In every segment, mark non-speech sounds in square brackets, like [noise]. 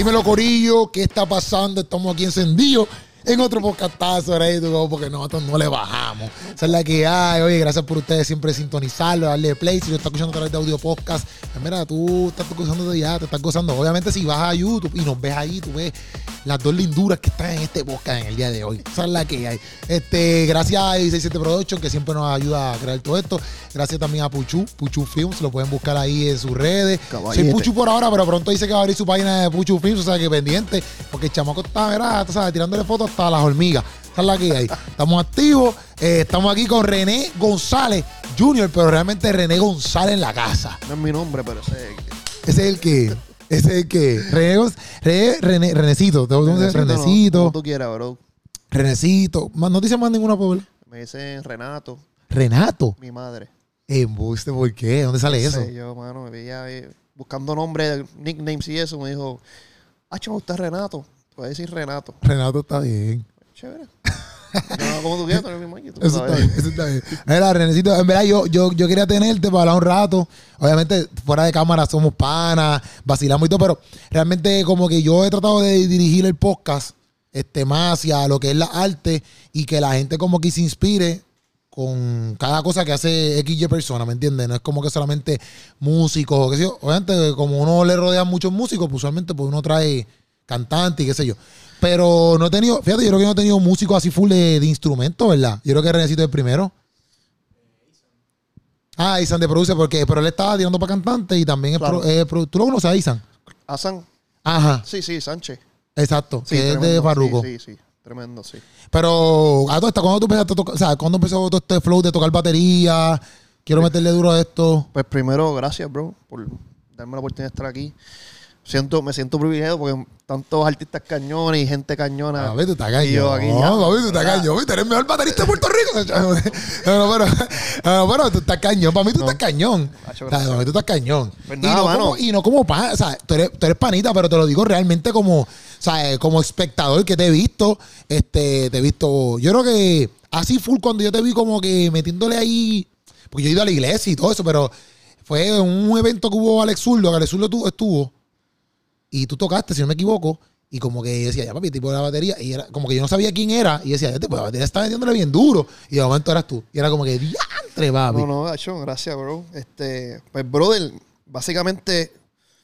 Dímelo, Corillo, ¿qué está pasando? Estamos aquí encendidos en otro podcastazo ahí, porque nosotros no le bajamos. Esa es la que hay. Oye, gracias por ustedes siempre sintonizarlo, darle play. Si lo estás escuchando a través de audio podcast, pues mira, tú estás gozando de ya, te estás gozando. Obviamente, si vas a YouTube y nos ves ahí, tú ves las dos linduras que están en este podcast en el día de hoy. Esa es la que hay. Este, gracias a 67 Production, que siempre nos ayuda a crear todo esto. Gracias también a Puchu, Puchu Films, lo pueden buscar ahí en sus redes. Soy Puchu por ahora, pero pronto dice que va a abrir su página de Puchu Films, o sea que pendiente, porque el chamaco está, ¿verdad? sabes, tirándole fotos hasta las hormigas. Esa es la que hay. Estamos activos. Eh, estamos aquí con René González Jr., pero realmente René González en la casa. No es mi nombre, pero ese es el que. Ese es el que. Ese es el que. René, René, René Renecito. ¿Te Renecito. Renecito. como tú quieras, bro. Renecito. No te dicen más ninguna puebla. Me dicen Renato. Renato. Mi madre. Embuste, ¿por qué? ¿Dónde sale eso? yo, mano, me veía buscando nombres, nicknames y eso. Me dijo, ah, usted es Renato. Puede decir Renato. Renato está bien. Chévere. No, como tú quieras, el mismo Eso está bien, eso está bien. Mira, Renecito, en verdad yo, yo, yo quería tenerte para hablar un rato. Obviamente, fuera de cámara somos panas, vacilamos y todo, pero realmente como que yo he tratado de dirigir el podcast este, más hacia lo que es la arte y que la gente como que se inspire con cada cosa que hace XY persona, ¿me entiendes? No es como que solamente músicos o qué sé yo. Obviamente, como uno le rodea a muchos músicos, pues usualmente pues uno trae cantante y qué sé yo. Pero no he tenido, fíjate, yo creo que no he tenido músicos así full de, de instrumentos, ¿verdad? Yo creo que necesito el primero. Ah, Isan de produce, porque pero él estaba tirando para cantante y también es, ¿Tú lo conoces a Isan? ¿A San? Ajá. Sí, sí, Sánchez. Exacto, que es de Farruko. Sí, sí, tremendo, sí. Pero, a todo esto, ¿cuándo tú empezaste a tocar? O sea, ¿cuándo empezó todo este flow de tocar batería? Quiero pues meterle duro a esto. Pues primero, gracias, bro, por darme la oportunidad de estar aquí siento, me siento privilegiado porque tantos artistas cañones y gente cañona. A ver, tú estás cañón. Y yo aquí ya. No, tú estás cañón. Tú eres el mejor baterista de Puerto Rico. [laughs] no, pero, no, pero tú estás cañón. Para mí tú estás cañón. para mí tú estás cañón. Pues y, no como, y no como pan, o sea, tú eres, tú eres panita, pero te lo digo realmente como, o sea, como espectador que te he visto. Este, te he visto. Yo creo que así full cuando yo te vi como que metiéndole ahí. Porque yo he ido a la iglesia y todo eso, pero fue un evento que hubo Alex Zurdo, que Alex Zurdo estuvo y tú tocaste, si no me equivoco, y como que decía, ya papi, tipo de la batería, y era como que yo no sabía quién era, y decía, ya tipo, la batería está metiéndole bien duro, y de momento eras tú, y era como que, diantre, papi. No, no, Achón, gracias, bro. Este, pues, brother, básicamente,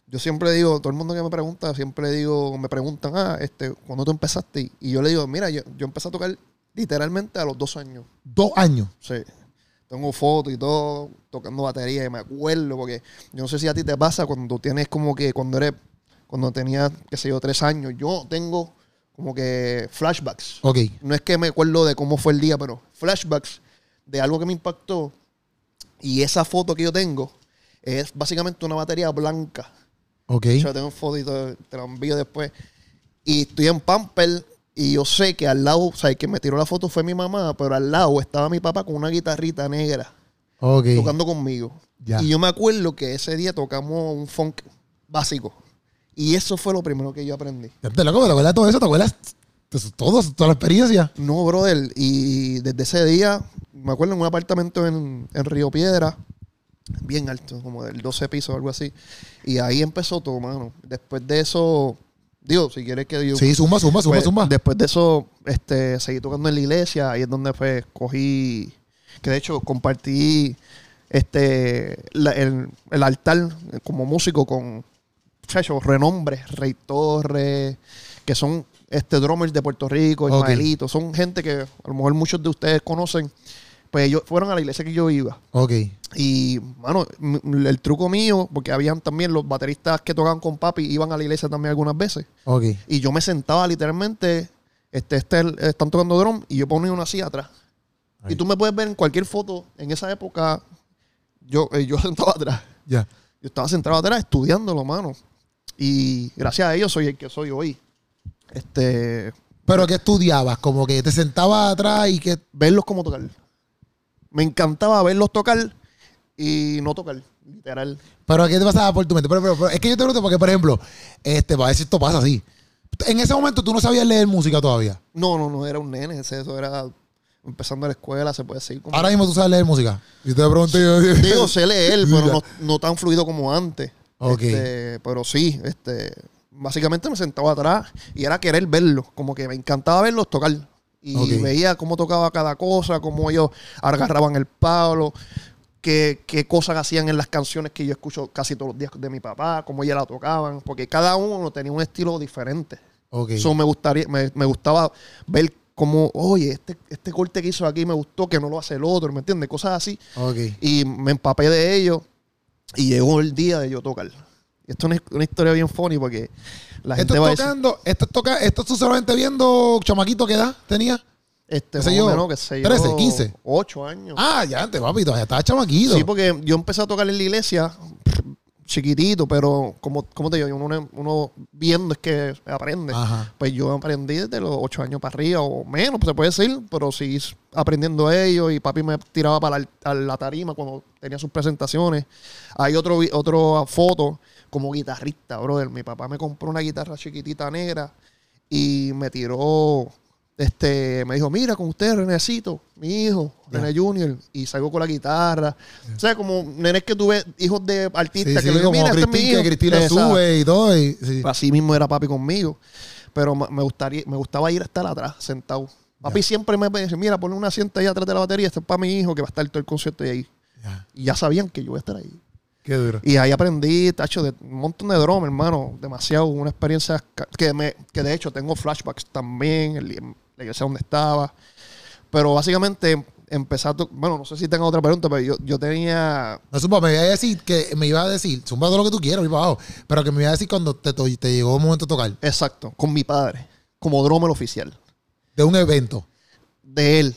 yo siempre digo, todo el mundo que me pregunta, siempre digo, me preguntan, ah, este, ¿cuándo tú empezaste? Y yo le digo, mira, yo, yo empecé a tocar literalmente a los dos años. ¿Dos años? Sí. Tengo fotos y todo, tocando batería, y me acuerdo, porque yo no sé si a ti te pasa cuando tienes como que, cuando eres cuando tenía, qué sé yo, tres años. Yo tengo como que flashbacks. Ok. No es que me acuerdo de cómo fue el día, pero flashbacks de algo que me impactó. Y esa foto que yo tengo es básicamente una batería blanca. Ok. Yo tengo foto y te la envío después. Y estoy en Pamper y yo sé que al lado, o sea, el que me tiró la foto fue mi mamá, pero al lado estaba mi papá con una guitarrita negra. Okay. Tocando conmigo. Y yo me acuerdo que ese día tocamos un funk básico. Y eso fue lo primero que yo aprendí. ¿Te loco? ¿Te acuerdas todo eso? ¿Te acuerdas de todo, toda la experiencia? No, brother. Y desde ese día, me acuerdo en un apartamento en, Río Piedra, bien alto, como del 12 pisos o algo así. Y ahí empezó todo, mano. Después de eso, digo, si quieres que yo... Sí, suma, suma, suma, pues, suma. Después de eso, este, seguí tocando en la iglesia. Ahí es donde fue, cogí, que de hecho compartí este, el, el altar como músico con muchachos, renombre, Rey Torres, que son este drummers de Puerto Rico, Ismaelito, son gente que a lo mejor muchos de ustedes conocen. Pues ellos fueron a la iglesia que yo iba. Ok. Y, mano, el truco mío, porque habían también los bateristas que tocaban con papi, iban a la iglesia también algunas veces. Ok. Y yo me sentaba literalmente, este, este, están tocando drum y yo ponía una silla atrás. Y tú me puedes ver en cualquier foto, en esa época, yo, eh, yo [laughs] sentaba atrás. Ya. Yo estaba sentado atrás estudiándolo, mano. Y gracias a ellos soy el que soy hoy. Este. ¿Pero qué estudiabas? Como que te sentabas atrás y que. Verlos como tocar. Me encantaba verlos tocar y no tocar, literal. ¿Pero qué te pasaba por tu mente? Pero, es que yo te pregunto porque, por ejemplo, este, para ver si esto pasa así. En ese momento tú no sabías leer música todavía. No, no, no, era un nene. Eso era empezando la escuela, se puede seguir. Ahora mismo tú sabes leer música. Y te pregunto yo. Digo, sé leer, [laughs] pero no, no tan fluido como antes. Este, pero sí, este, básicamente me sentaba atrás y era querer verlos, como que me encantaba verlos tocar. Y veía cómo tocaba cada cosa, cómo ellos agarraban el palo, qué, qué cosas hacían en las canciones que yo escucho casi todos los días de mi papá, cómo ellas la tocaban, porque cada uno tenía un estilo diferente. Ok. So, me, gustaría, me, me gustaba ver cómo, oye, este, este corte que hizo aquí me gustó, que no lo hace el otro, ¿me entiendes? Cosas así. ok. Y me empapé de ello y llegó el día de yo tocar. Esto es una, historia bien funny porque la Esto gente va a es decir, tocando, esto es toca, esto tú solamente viendo chamaquito qué edad tenía. este, qué sé yo, menos, que sé yo, 13, 15. 8 años. Ah, ya antes, papi, todavía estaba chamaquito. Sí, porque yo empecé a tocar en la iglesia chiquitito, pero como, como te digo, uno, uno viendo es que aprende. Ajá. Pues yo aprendí desde los 8 años para arriba o menos, pues se puede decir, pero sí aprendiendo ello y papi me tiraba para la, a la tarima cuando tenía sus presentaciones. Hay otro, otro foto como guitarrista, brother. Mi papá me compró una guitarra chiquitita negra y me tiró, este, me dijo, mira, con usted, Renecito, mi hijo, Ya. René Junior, y salgo con la guitarra. O sea, como nenes que tuve, hijos de Sí, artistas sí, que le digo, como mira, este es mi hijo. que Cristina sube y todo. Y, sí. Así mismo era papi conmigo. Pero me gustaría, me gustaba ir a estar atrás, sentado. Papi siempre me decía, mira, ponle una asiento ahí atrás de la batería, este es para mi hijo que va a estar todo el concierto y ahí. Ya, Y ya sabían que yo iba a estar ahí. Qué duro. Y ahí aprendí, tacho, de un montón de drama, hermano. Demasiado, una experiencia que, me, que de hecho tengo flashbacks también, la iglesia donde estaba. Pero básicamente empecé a to- Bueno, no sé si tengo otra pregunta, pero yo, yo tenía... No, Zumba, me iba a decir que me iba a decir, Zumba todo lo que tú quieras, abajo, pero que me iba a decir cuando te, te llegó un momento de tocar, Exacto, con mi padre, como drummer oficial. de un evento. de él.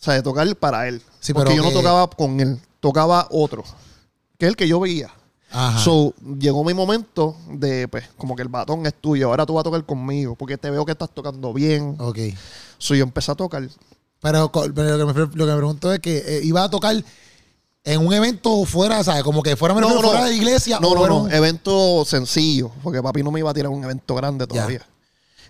O sea, de tocar para él. Sí, Porque pero yo no tocaba con él, tocaba otro. Que es el que yo veía. Ajá. So, llegó mi momento de, pues, como que el batón es tuyo. Ahora tú vas a tocar conmigo. Porque te veo que estás tocando bien. ok. So, yo empecé a tocar. Pero, lo, que me, lo que me pregunto es que eh, iba a tocar en un evento fuera, ¿sabes? Como que fuera, No, no. fuera de iglesia. No, no, no. un- Evento sencillo. Porque papi no me iba a tirar un evento grande todavía.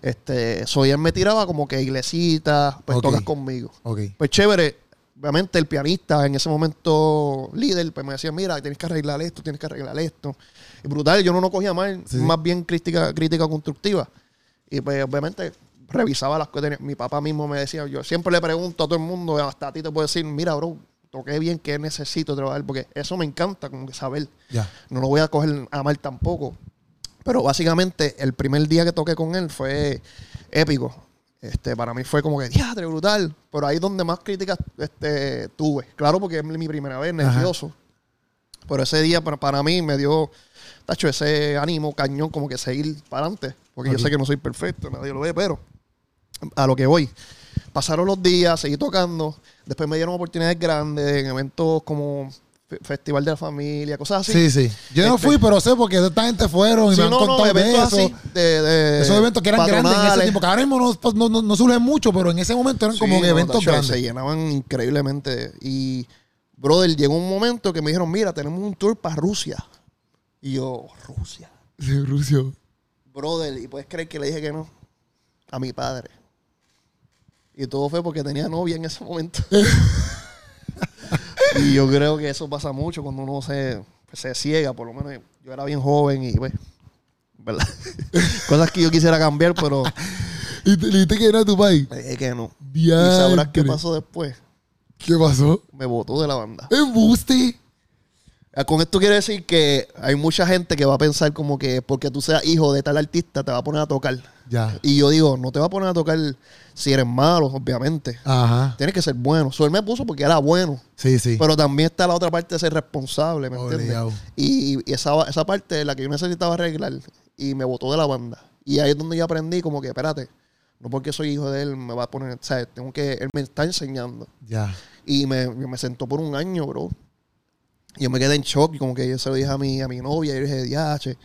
Este, so, y él me tiraba como que iglesita, pues Ok. tocas conmigo. Ok. Pues chévere. Obviamente el pianista en ese momento líder, pues me decía, mira, tienes que arreglar esto, tienes que arreglar esto. Y brutal, yo no lo cogía mal, Sí. más bien crítica, crítica constructiva. Y pues obviamente revisaba las cosas. Mi papá mismo me decía, yo siempre le pregunto a todo el mundo, hasta a ti te puedo decir, mira, bro, toqué bien, ¿qué necesito trabajar? Porque eso me encanta, como que saber. No lo voy a coger a mal tampoco. Pero básicamente el primer día que toqué con él fue épico. Este, para mí fue como que, diadre, brutal. Pero ahí es donde más críticas este, tuve. Claro, porque es mi primera vez, nervioso. Pero ese día para, para mí me dio, tacho, ese ánimo cañón, como que seguir para adelante. Porque yo sé que no soy perfecto, nadie lo ve, pero a lo que voy. Pasaron los días, seguí tocando. Después me dieron oportunidades grandes en eventos como Festival de la Familia, cosas así. Sí, sí. Yo no Este- fui, pero sé porque esta gente fueron y Sí, me han no, no, contado de eso. así, de, de Esos eventos que eran grandes en ese tiempo, que ahora mismo no, pues, no, no, no surgen mucho, pero en ese momento eran Sí, como eventos tacho, grandes. Se llenaban increíblemente. Y, brother, llegó un momento que me dijeron, mira, tenemos un tour para Rusia. Y yo, Rusia. Sí, Rusia. Brother, y puedes creer que le dije que no a mi padre. Y todo fue porque tenía novia en ese momento. [laughs] [laughs] y yo creo que eso pasa mucho cuando uno se, pues, se ciega, por lo menos yo era bien joven y pues, ¿verdad? [laughs] Cosas que yo quisiera cambiar, pero [laughs] ¿Y te, le dijiste que era tu país? le dije que no. Y sabrás qué pasó después. ¿Qué pasó? Me botó de la banda. Embuste. Ah, Con esto quiero decir que hay mucha gente que va a pensar como que porque tú seas hijo de tal artista te va a poner a tocar. Ya. Y yo digo, no te va a poner a tocar si eres malo, obviamente. Ajá. Tienes que ser bueno. So, él me puso porque era bueno. Sí, sí. Pero también está la otra parte de ser responsable, ¿me entiendes? Y, y esa, esa parte es la que yo necesitaba arreglar. Y me botó de la banda. Y ahí es donde yo aprendí como que, espérate, no porque soy hijo de él me va a poner, o sea, tengo que, él me está enseñando. Ya. Y me, me sentó por un año, bro. Y yo me quedé en shock y como que yo se lo dije a mi, a mi novia y yo dije, diache.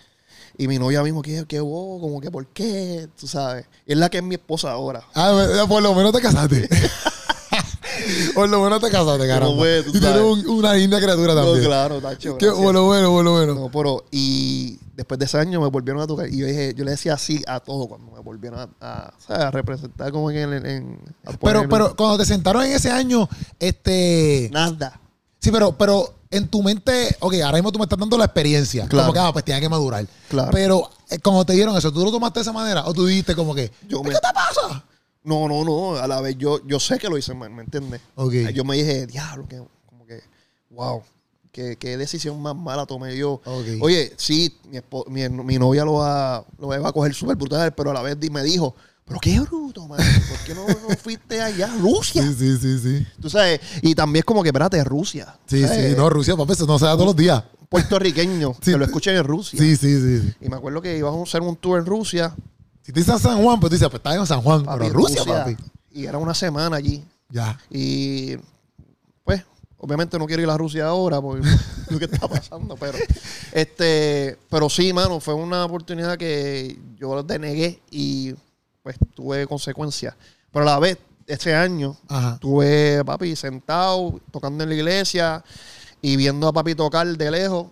Y mi novia mismo, ¿qué, qué vos? Como que, ¿por qué? Tú sabes. Y es la que es mi esposa ahora. Ah, me- por lo menos te casaste. [laughs] por lo menos te casaste, caramba. tú y tienes un- una linda criatura No, también. claro, Tacho. Qué gracias. bueno, bueno, bueno, bueno. No, pero, y después de ese año me volvieron a tocar. Y yo dije, yo le decía así a todo cuando me volvieron a, representar como en, en, en- Pero, pero cuando te sentaron en ese año, este. nada. Sí, pero, pero en tu mente, ok, ahora mismo tú me estás dando la experiencia. Claro. Como que, ah, pues tiene que madurar. Claro. Pero eh, cuando te dieron eso, ¿tú lo tomaste de esa manera? ¿O tú dijiste como que, Yo ¿qué me- te pasa? No, no, no. A la vez yo, yo sé que lo hice mal, ¿me entiendes? Ok. Yo me dije, diablo, que, como que, wow, qué, qué decisión más mala tomé yo. Ok. Oye, sí, mi, espo- mi, mi novia lo va, lo va a coger súper brutal, pero a la vez di- me dijo, pero qué bruto, man. ¿Por qué no, no fuiste allá Rusia? sí, sí, sí. Tú sabes, y también es como que, espérate, Rusia. Sí, ¿Sabes? sí. No, Rusia, papi, eso no se da todos los días. Puertorriqueño, [laughs] Sí. que lo escuchen en Rusia. Sí, sí, sí. sí. Y me acuerdo que íbamos a hacer un tour en Rusia. Si te dicen San Juan, pues dices, pues estás en San Juan. papi, pero Rusia, Rusia, papi. Y era una semana allí. Ya. Y pues, obviamente no quiero ir a Rusia ahora por lo que [laughs] está pasando, pero este, pero sí, mano, fue una oportunidad que yo denegué y pues tuve consecuencias. Pero a la vez, este año, Ajá. tuve papi sentado, tocando en la iglesia y viendo a papi tocar de lejos.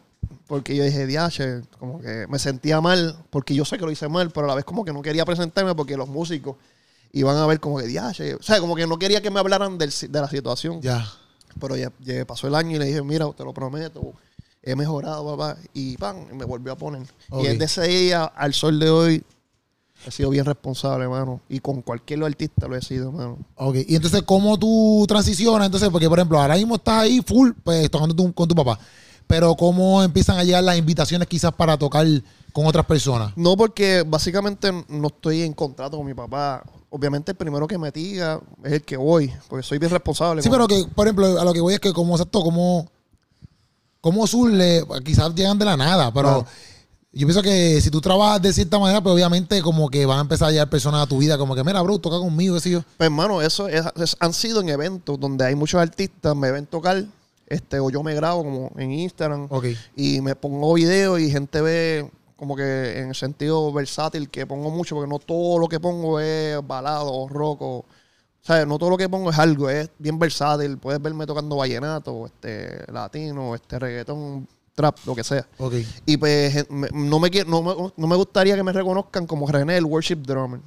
Porque yo dije, diache, como que me sentía mal, porque yo sé que lo hice mal, pero a la vez como que no quería presentarme porque los músicos iban a ver como que diache. O sea, como que no quería que me hablaran del de la situación. Ya. Pero ya, ya pasó el año y le dije, mira, te lo prometo, he mejorado, papá. Y pan, me volvió a poner. Y desde ese día al sol de hoy he sido bien responsable, hermano. Y con cualquier artista lo he sido, hermano. Ok. Y entonces, ¿cómo tú transicionas? Entonces, porque, por ejemplo, ahora mismo estás ahí full, pues, tocando tu- con tu papá. Pero, ¿cómo empiezan a llegar las invitaciones quizás para tocar con otras personas? No, porque básicamente no estoy en contrato con mi papá. Obviamente el primero que me diga es el que voy, porque soy bien responsable. Sí, pero que, por ejemplo, a lo que voy es que, como exacto, como, surle, quizás llegan de la nada, pero. Yo pienso que si tú trabajas de cierta manera, pues obviamente como que van a empezar a llegar personas a tu vida, como que, mira, bro, toca conmigo, qué sé yo. Pues, hermano, eso es- es- han sido en eventos donde hay muchos artistas, me ven tocar, este, o yo me grabo como en Instagram Ok. y me pongo videos y gente ve como que en el sentido versátil que pongo mucho, porque no todo lo que pongo es balado o rock o... O sea, no todo lo que pongo es algo, es bien versátil. Puedes verme tocando vallenato, este, latino, este, reggaetón, trap, lo que sea. Y pues me- no, me, no, me, no me gustaría que me reconozcan como René, el worship drummer.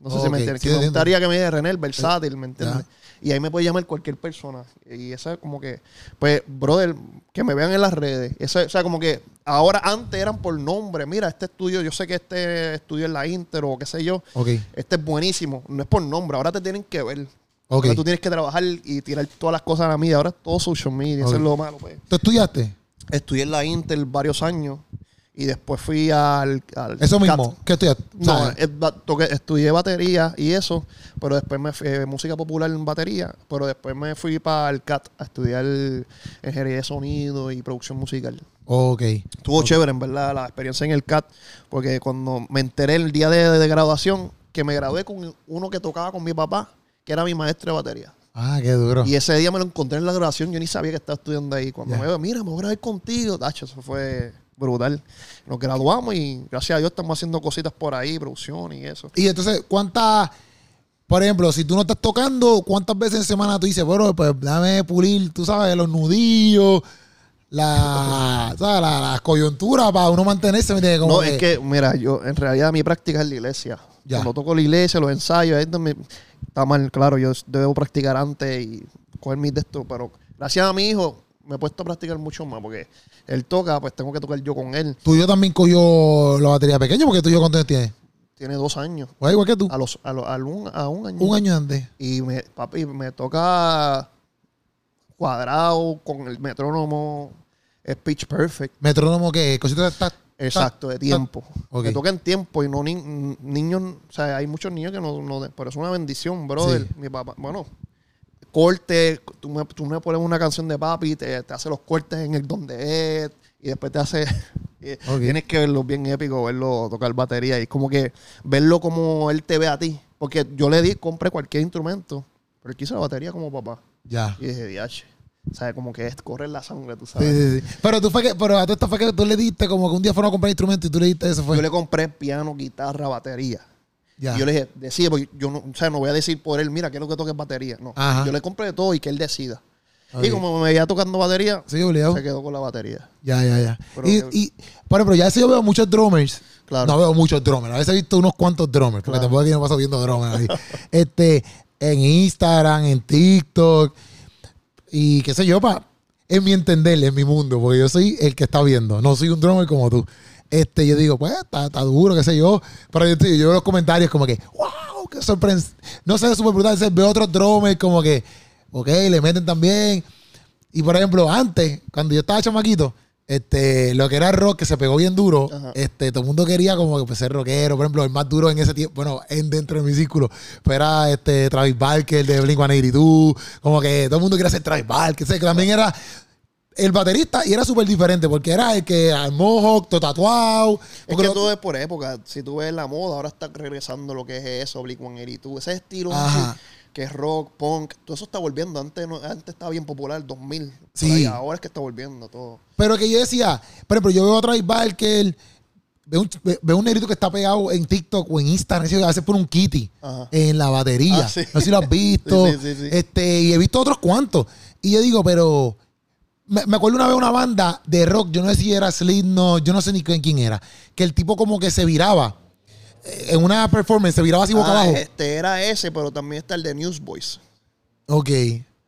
No sé si me entiendes. sí, me gustaría que me diga René, el versátil, ¿me entiendes? Y ahí me puede llamar cualquier persona. Y eso es como que, pues, brother, que me vean en las redes. Eso, o sea, como que ahora, antes eran por nombre. Mira, este estudio, yo sé que este estudio es la Inter o qué sé yo. Este es buenísimo. No es por nombre. Ahora te tienen que ver. Ok. Ahora tú tienes que trabajar y tirar todas las cosas a la media. Ahora es todo social media. Eso es lo malo, pues. ¿Tú estudiaste? Estudié en la Intel varios años y después fui al. al Eso mismo. ¿Qué estudiaste? No, toqué- estudié batería y eso, pero después me fui eh, música popular en batería, pero después me fui para el CAT a estudiar ingeniería de sonido y producción musical. Ok. Estuvo chévere, en verdad, la experiencia en el CAT, porque cuando me enteré el día de, de graduación, que me gradué con uno que tocaba con mi papá, que era mi maestro de batería. Ah, qué duro. Y ese día me lo encontré en la graduación, yo ni sabía que estaba estudiando ahí. Cuando me veo, mira, me voy a grabar contigo, tacho, eso fue brutal. Nos graduamos y gracias a Dios estamos haciendo cositas por ahí, producción y eso. Y entonces, ¿cuántas, por ejemplo, si tú no estás tocando, cuántas veces en semana tú dices, bueno, pues dame pulir, tú sabes, los nudillos, la, ¿sabes? la, coyunturas para uno mantenerse? ¿me? Como No, es que, mira, yo en realidad mi práctica es la iglesia. Ya. Cuando toco la iglesia, los ensayos, ahí donde está mal, claro, yo debo practicar antes y coger mis de esto, pero gracias a mi hijo me he puesto a practicar mucho más porque él toca, pues tengo que tocar yo con él. Tuyo también cogió la batería pequeña, porque tuyo cuántos años tienes. Tiene dos años, O igual que tú. a los, a, los- a un, a un año. Un año antes. Y me, papi, me toca cuadrado con el metrónomo, es pitch perfect. Metrónomo que cositas. Exacto, de tiempo. Ok. Me toca en tiempo y no ni- niños, o sea, hay muchos niños que no, no pero es una bendición, brother. Sí. Mi papá, bueno, corte, tú me, tú me pones una canción de papi, te, te hace los cortes en el donde es, y después te hace, y [laughs] Ok. tienes que verlo bien épico, verlo tocar batería, y es como que verlo como él te ve a ti, porque yo le di, compré cualquier instrumento, pero él quiso la batería como papá, Ya. y dije, diache, o sea, como que es correr la sangre, tú Sí, sabes. sí, sí. Pero tú fue que, pero a todo esto fue que tú le diste como que un día fueron a comprar instrumentos y tú le diste eso fue. Yo le compré piano, guitarra, batería. ya. Y yo le dije, decide, porque yo no, o sea, no voy a decir por él, mira, quiero que toques batería. No. Ajá. Yo le compré de todo y que él decida. Y como me veía tocando batería, Sí, se quedó con la batería. Ya, ya, ya. Pero y, que- y, por ejemplo, ya sé yo veo muchos drummers. Claro. No veo muchos drummers. A veces he visto unos cuantos drummers, porque Claro. tampoco aquí no paso viendo drummers. [laughs] este, en Instagram, en TikTok. Y qué sé yo, pa. en mi entender, en mi mundo, porque yo soy el que está viendo, no soy un drummer como tú. Este, yo digo, pues, está, está duro, qué sé yo. Pero yo, yo veo los comentarios como que, wow, qué sorpresa. No sé, súper brutal. Entonces, veo otros drummers como que, ok, le meten también. Y por ejemplo, antes, cuando yo estaba chamaquito, este, lo que era rock, que se pegó bien duro, Ajá. este, todo el mundo quería como que pues, ser rockero. Por ejemplo, el más duro en ese tiempo, bueno, en, dentro de mi círculo, pues era este, Travis Barker de Blink 182. Como que todo el mundo quería ser Travis Barker. que también era el baterista y era súper diferente porque era el que al mohawk, todo tatuado. Es que lo- todo es por época. Si tú ves la moda, ahora está regresando lo que es eso, Blink 182. Ese estilo Ajá. Que es rock, punk, todo eso está volviendo. Antes, no, antes estaba bien popular, 2000. por Sí. ahí. ahora es que está volviendo todo. Pero que yo decía, por ejemplo, yo veo a Travis Barker, veo un, ve- veo un negrito que está pegado en TikTok o en Instagram, a veces por un kitty Ajá. en la batería. Ah, sí. No sé si lo has [laughs] visto. Sí, sí. Este, y he visto otros cuantos. Y yo digo, pero. Me, me acuerdo una vez una banda de rock, yo no sé si era Slipknot, yo no sé ni quién, quién era, que el tipo como que se viraba en una performance, se viraba así boca Ah, abajo. Este era ese, pero también está el de Newsboys. Ok.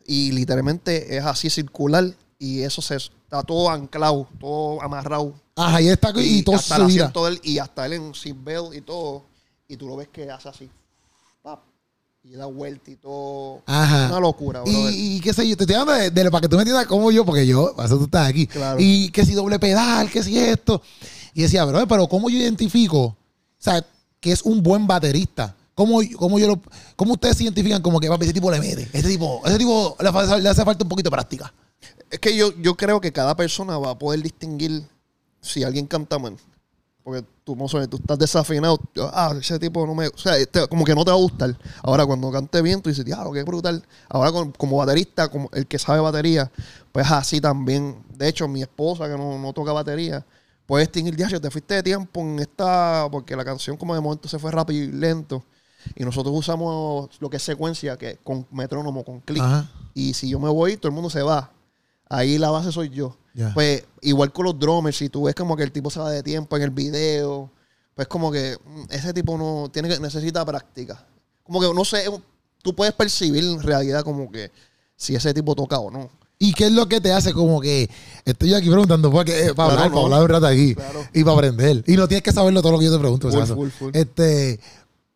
Y literalmente es así circular y eso se está todo anclado, todo amarrado. Ajá, y está y, todo hasta se el vira. asiento de él, y hasta él en seatbelt y todo. Y tú lo ves que hace así. pap, y da vuelta y todo. Ajá. Una locura, Y, brother. y qué sé yo, te estoy hablando de, de- para que tú me entiendas como yo, porque yo, para eso tú estás aquí. Claro. Y que si doble pedal, que si esto. Y decía, bro, pero ¿cómo yo identifico, o sea, que es un buen baterista? ¿Cómo, cómo yo lo, cómo ustedes se identifican como que papi, ese tipo le mete? Ese tipo, ese tipo le, hace falta un poquito de práctica. Es que yo, yo creo que cada persona va a poder distinguir si alguien canta mal. Porque tú, sabes, tú estás desafinado. Ah, ese tipo no me. O sea, este, como que no te va a gustar. Ahora, cuando cante bien, tú dices, diablo, qué brutal. Ahora, como baterista, como el que sabe batería, pues así también. De hecho, mi esposa, que no, no toca batería, puede distinguir, diacho, te fuiste de tiempo en esta. Porque la canción, como de momento, se fue rápido y lento. Y nosotros usamos lo que es secuencia, que con metrónomo, con clic. Y si yo me voy, todo el mundo se va. Ahí la base soy yo. Pues igual con los drummers, si tú ves como que el tipo se va de tiempo en el video, pues como que mm, ese tipo no tiene que necesita práctica. Como que no sé, tú puedes percibir en realidad como que si ese tipo toca o no. ¿Y qué es lo que te hace como que estoy aquí preguntando porque, eh, para Claro, hablar, no. para hablar un rato aquí Claro. y para aprender? Y no tienes que saberlo todo lo que yo te pregunto. Full, full, full. Este,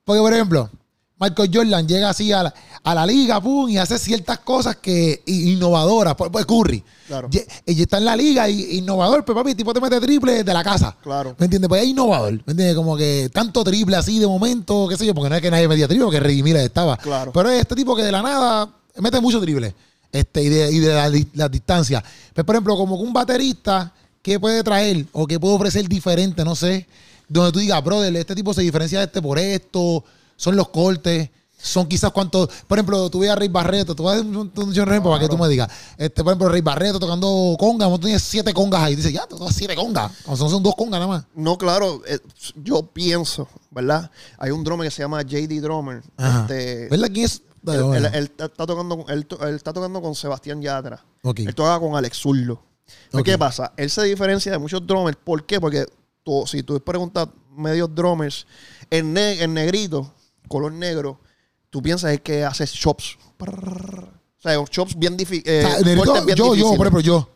porque, por ejemplo, Michael Jordan llega así a la, a la liga, pum, y hace ciertas cosas que innovadoras. Pues, pues Curry. Claro. Ella está en la liga y innovador, pero papi, el tipo te mete triple de la casa. Claro. ¿Me entiendes? Pues es innovador. ¿Me entiendes? Como que tanto triple así de momento, qué sé yo, porque no es que nadie metía triple, porque Reggie Miller estaba. Claro. Pero es este tipo que de la nada mete mucho triple. Este, y de, y de la, di- la distancia. Pues, por ejemplo, como que un baterista, ¿qué puede traer? O qué puede ofrecer diferente, no sé. Donde tú digas, brother, este tipo se diferencia de este por esto, son los cortes. Son quizás cuántos. Por ejemplo, tú ves a Rey Barreto, tú vas a un, un, un ejemplo para que tú me digas. Este, por ejemplo, Rey Barreto tocando congas, tú tienes siete congas ahí. Dices, ya, tú tocas siete congas. O sea, son dos congas nada más. No, claro, eh, yo pienso, ¿verdad? Hay un drummer que se llama JD Drummer. Este, ¿Verdad quién es? Él, bueno. él- él está tocando, él, está tocando con Sebastián Yatra. Ok. Él toca con Alex Zurdo. Pues, Ok. ¿Qué pasa? Él se diferencia de muchos drummers. ¿Por qué? Porque tú- si tú preguntas medios drummers, el, ne- el negrito, color negro, tú piensas es que hace chops. O sea, chops bien difíciles. O sea, negrito, yo, yo, por ejemplo, yo.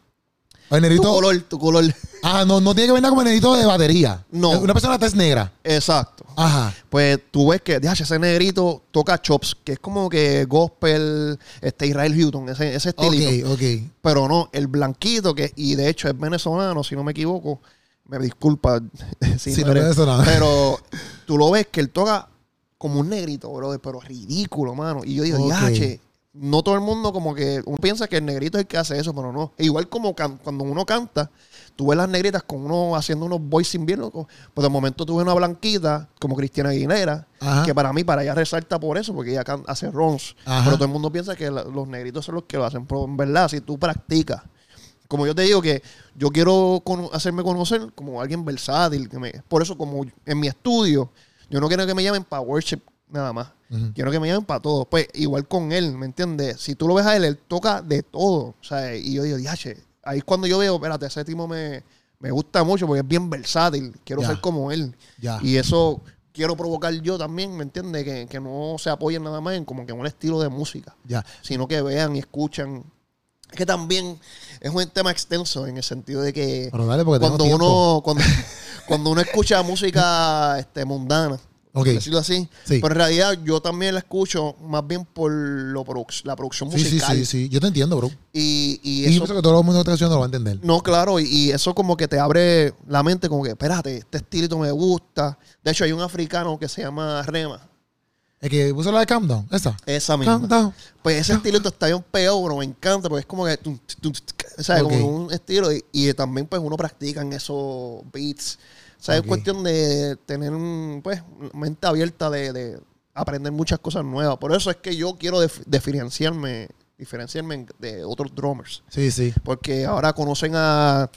El tu negrito. color, tu color. Ah, no, no tiene que ver nada como el negrito de batería. No. Una persona tez negra. Exacto. Ajá. Pues tú ves que, déjame, ese negrito toca chops, que es como que gospel, este Israel Houghton, ese, ese estilito. Ok, ok. Pero no, el blanquito, que y de hecho es venezolano, si no me equivoco, me disculpa [laughs] si Sí, no no eres- venezolano. pero [laughs] tú lo ves que él toca como un negrito, brother, pero ridículo, mano. Y yo digo, Ok. "Diache, no todo el mundo como que uno piensa que el negrito es el que hace eso, pero no. E igual como can- cuando uno canta, tú ves las negritas con uno haciendo unos voicing bien locos, pues de momento tú ves una blanquita como Cristiana Aguilera, Ajá. que para mí, para ella resalta por eso, porque ella can- hace rons. Pero todo el mundo piensa que la- los negritos son los que lo hacen. Pero en verdad, si tú practicas, como yo te digo que yo quiero hacerme conocer como alguien versátil. Que me, por eso, como en mi estudio, yo no quiero que me llamen para worship nada más. Ujú. Quiero que me llamen para todo. Pues igual con él, ¿me entiendes? Si tú lo ves a él, él toca de todo. O sea, y yo digo, diache, ahí es cuando yo veo, espérate, ese tipo me, me gusta mucho porque es bien versátil. Quiero Ya. ser como él. Ya. Y eso quiero provocar yo también, ¿me entiendes? Que, que no se apoyen nada más en como que un estilo de música, Ya. sino que vean y escuchan Es que también es un tema extenso en el sentido de que dale, cuando uno cuando, cuando uno escucha música este, mundana, Ok. por decirlo así, Sí. pero en realidad yo también la escucho más bien por lo produc- la producción Sí, sí, musical. sí, sí. Yo te entiendo, bro. Y, y Y yo eso pienso que todo el mundo está haciendo lo va a entender. no, claro, y, y eso como que te abre la mente, como que, espérate, este estilito me gusta. De hecho, hay un africano que se llama Rema. Es que puso la de Calm Down, esa. Esa misma. Calm Down. Pues ese estilito está bien pegado, pero me encanta, porque es como que, ¿sabes? Ok. Como un estilo, y, y también pues uno practica en esos beats. O sea, es cuestión de tener, pues, mente abierta de, de aprender muchas cosas nuevas. Por eso es que yo quiero dif- diferenciarme, diferenciarme de otros drummers. Sí, sí. Porque ahora conocen a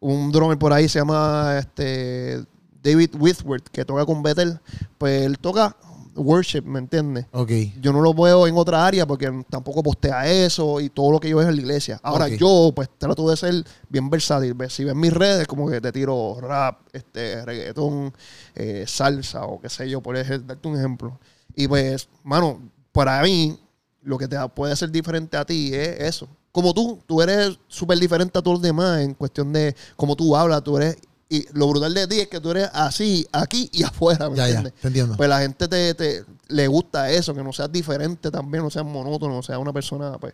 un drummer por ahí, se llama este David Whitworth, que toca con Bethel. Pues él toca worship, ¿me entiendes? Ok. Yo no lo veo en otra área porque tampoco postea eso y todo lo que yo veo en la iglesia. Ahora yo pues trato de ser bien versátil. Ve- Si ves mis redes, como que te tiro rap, este, reggaetón, eh, salsa o qué sé yo, por ejemplo, darte un ejemplo. Y pues, mano, para mí, lo que te puede hacer diferente a ti es eso. Como tú, tú eres súper diferente a todos los demás en cuestión de cómo tú hablas, tú eres... Y lo brutal de ti es que tú eres así, aquí y afuera, ¿me Ya, ya. entiendes? Te entiendo. Pues la gente te, te- le gusta eso, que no seas diferente también, no seas monótono, no seas una persona, pues,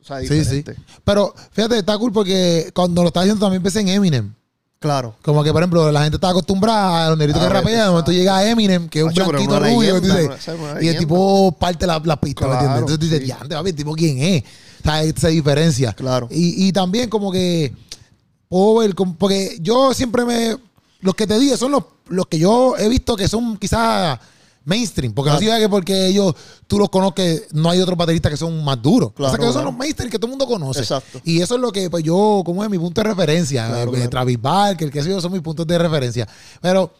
o sea, Sí, sí. diferente. Pero fíjate, está cool porque cuando lo estaba haciendo también pensé en Eminem. Claro. Como que, por ejemplo, la gente está acostumbrada a los negritos A que rapean. De momento llega Eminem, que es un pero blanquito rubio. esa y el tipo parte la, la pista, ¿me Claro, entiendes? Entonces tú dices, sí. diante, papi, el tipo quién es. O sea, se diferencia. Claro. Y, y también como que puedo ver, como- porque yo siempre me... Los que te dije son los, los que yo he visto que son quizás mainstream. Porque no Claro. significa que porque ellos, tú los conozcas, no hay otros bateristas que son más duros. Claro, o sea, que esos son los mainstream que todo el mundo conoce. Exacto. Y eso es lo que pues, yo, como es mi punto de referencia. Eh. Travis Barker, que sé yo, son mis puntos de referencia. Pero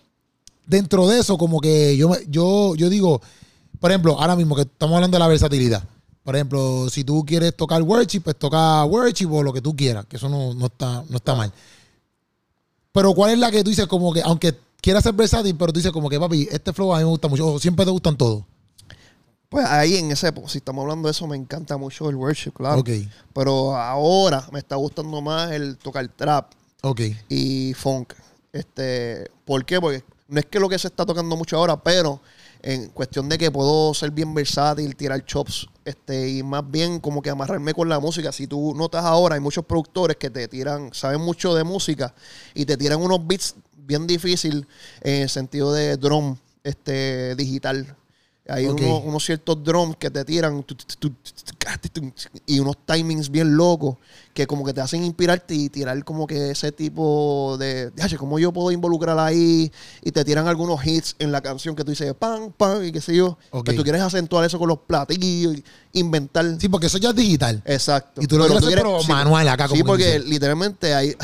dentro de eso, como que yo, yo, yo digo, por ejemplo, ahora mismo que estamos hablando de la versatilidad. Por ejemplo, si tú quieres tocar worship, pues toca worship o lo que tú quieras, que eso no, no está, no está mal. Pero ¿cuál es la que tú dices como que, aunque quieras ser versátil, pero tú dices como que, papi, este flow a mí me gusta mucho, o siempre te gustan todos? Pues ahí en ese, si estamos hablando de eso, me encanta mucho el worship, claro. Pero ahora me está gustando más el tocar trap ok. y funk. Este, ¿Por qué? Porque no es que lo que se está tocando mucho ahora, pero en cuestión de que puedo ser bien versátil, tirar chops, este, y más bien como que amarrarme con la música. Si tú notas ahora, hay muchos productores que te tiran, saben mucho de música y te tiran unos beats bien difícil en el sentido de drum este, digital. Hay unos, unos ciertos drums que te tiran y unos timings bien locos que como que te hacen inspirarte y tirar como que ese tipo de, "Diache, ¿cómo yo puedo involucrar ahí? Y te tiran algunos hits en la canción que tú dices, pam, pam, y qué sé yo. Que tú quieres acentuar eso con los platillos, inventar. Sí, porque eso ya es digital. Exacto. Y tú lo Pero quieres pero manual acá, Sí, como porque quien dice. literalmente hay...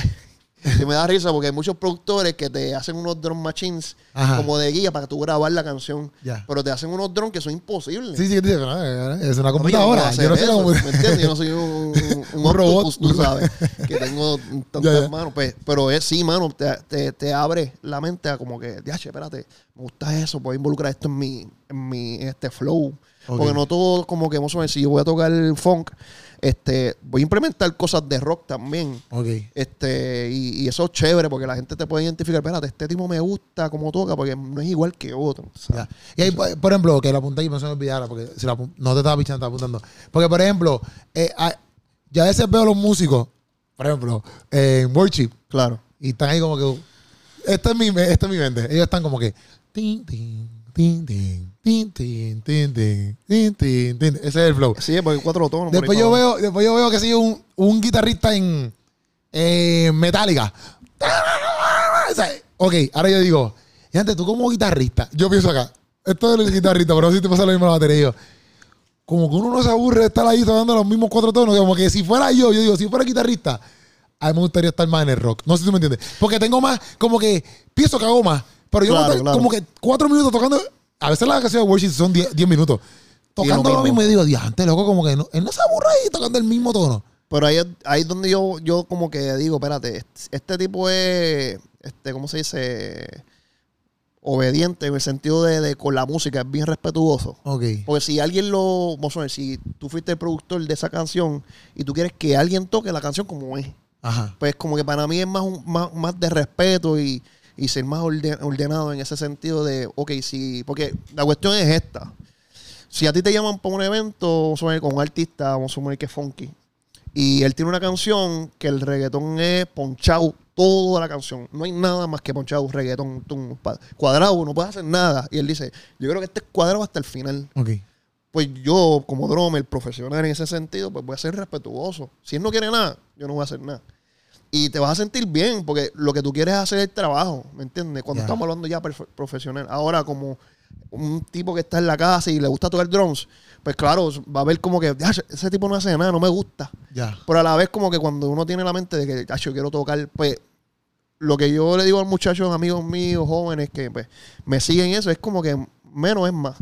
[laughs] Se me da risa porque hay muchos productores que te hacen unos drum machines Ajá. como de guía para que tú grabar la canción. Pero te hacen unos drones que son imposibles. Sí, sí, sí, no, es una computadora. Yo no sé cómo. [laughs] ¿Me entiendes? Yo no soy un, un, [laughs] un Un robot. tú sabes, que tengo tantas manos. Pues, pero es sí, mano, te, te, te abre la mente a como que, ya, espérate, me gusta eso, puedo involucrar esto en mi, en mi este flow. Porque no todo como que, vamos a ver, si yo voy a tocar el funk, este, voy a implementar cosas de rock también. Ok. Este, y, y eso es chévere porque la gente te puede identificar, espérate, este tipo me gusta como toca porque no es igual que otro. ¿sabes? Ya. Y ahí, por por ejemplo, que la apunté y no se me olvidara, porque si la no te estaba pichando, estaba apuntando. Porque, por ejemplo, eh, ah, yo a veces veo a los músicos, por ejemplo, en worship, Claro. y están ahí como que. Esta es mi, esta es mi mente. Ellos están como que. Tin, tin, tin, tin, tin, tin, tin, tin, tin, tin, tin. Ese es el flow. Sí, porque cuatro tonos. Después yo veo, después yo veo que sigue un, un guitarrista en, en Metallica. [laughs] O sea, ok, ahora yo digo, y antes tú como guitarrista, yo pienso acá, esto es el guitarrista, pero no si te pasa lo mismo en la batería. yo, como que uno no se aburre de estar ahí tocando los mismos cuatro tonos, como que si fuera yo, yo digo, si fuera guitarrista, a mí me gustaría estar más en el rock. No sé si tú me entiendes. Porque tengo más, como que pienso que hago más, pero yo Claro, me estoy claro. como que cuatro minutos tocando, a veces las canciones de worship son diez, diez minutos. Tocando lo lo mismo. y digo, diante, loco, como que no, él no se aburre ahí tocando el mismo tono. Pero ahí es, ahí donde yo, yo como que digo, espérate, este, este tipo es, este, ¿cómo se dice? obediente en el sentido de, de con la música, es bien respetuoso. Ok. Porque si alguien lo, vamos a ver, si tú fuiste el productor de esa canción y tú quieres que alguien toque la canción como es, Ajá. pues como que para mí es más, un- más, más de respeto y, y ser más orde- ordenado en ese sentido de, ok, si, porque la cuestión es esta. Si a ti te llaman para un evento, vamos a suponer con un artista, vamos a suponer que es funky, y él tiene una canción que el reggaetón es ponchado toda la canción. No hay nada más que ponchado, reggaetón, tum, cuadrado, no puedes hacer nada. Y él dice, yo creo que este es cuadrado hasta el final Ok. pues yo, como drummer profesional en ese sentido, pues voy a ser respetuoso. Si él no quiere nada, yo no voy a hacer nada. Y te vas a sentir bien, porque lo que tú quieres es hacer el trabajo, ¿me entiendes? Cuando estamos hablando ya profesional. Ahora, como un tipo que está en la casa y le gusta tocar drums, pues claro, va a ver como que, "Ah, ese tipo no hace nada, no me gusta. Ya. Pero a la vez como que cuando uno tiene la mente de que, "Ah, yo quiero tocar, pues lo que yo le digo a muchachos, amigos míos, jóvenes, que pues me siguen eso, es como que menos es más.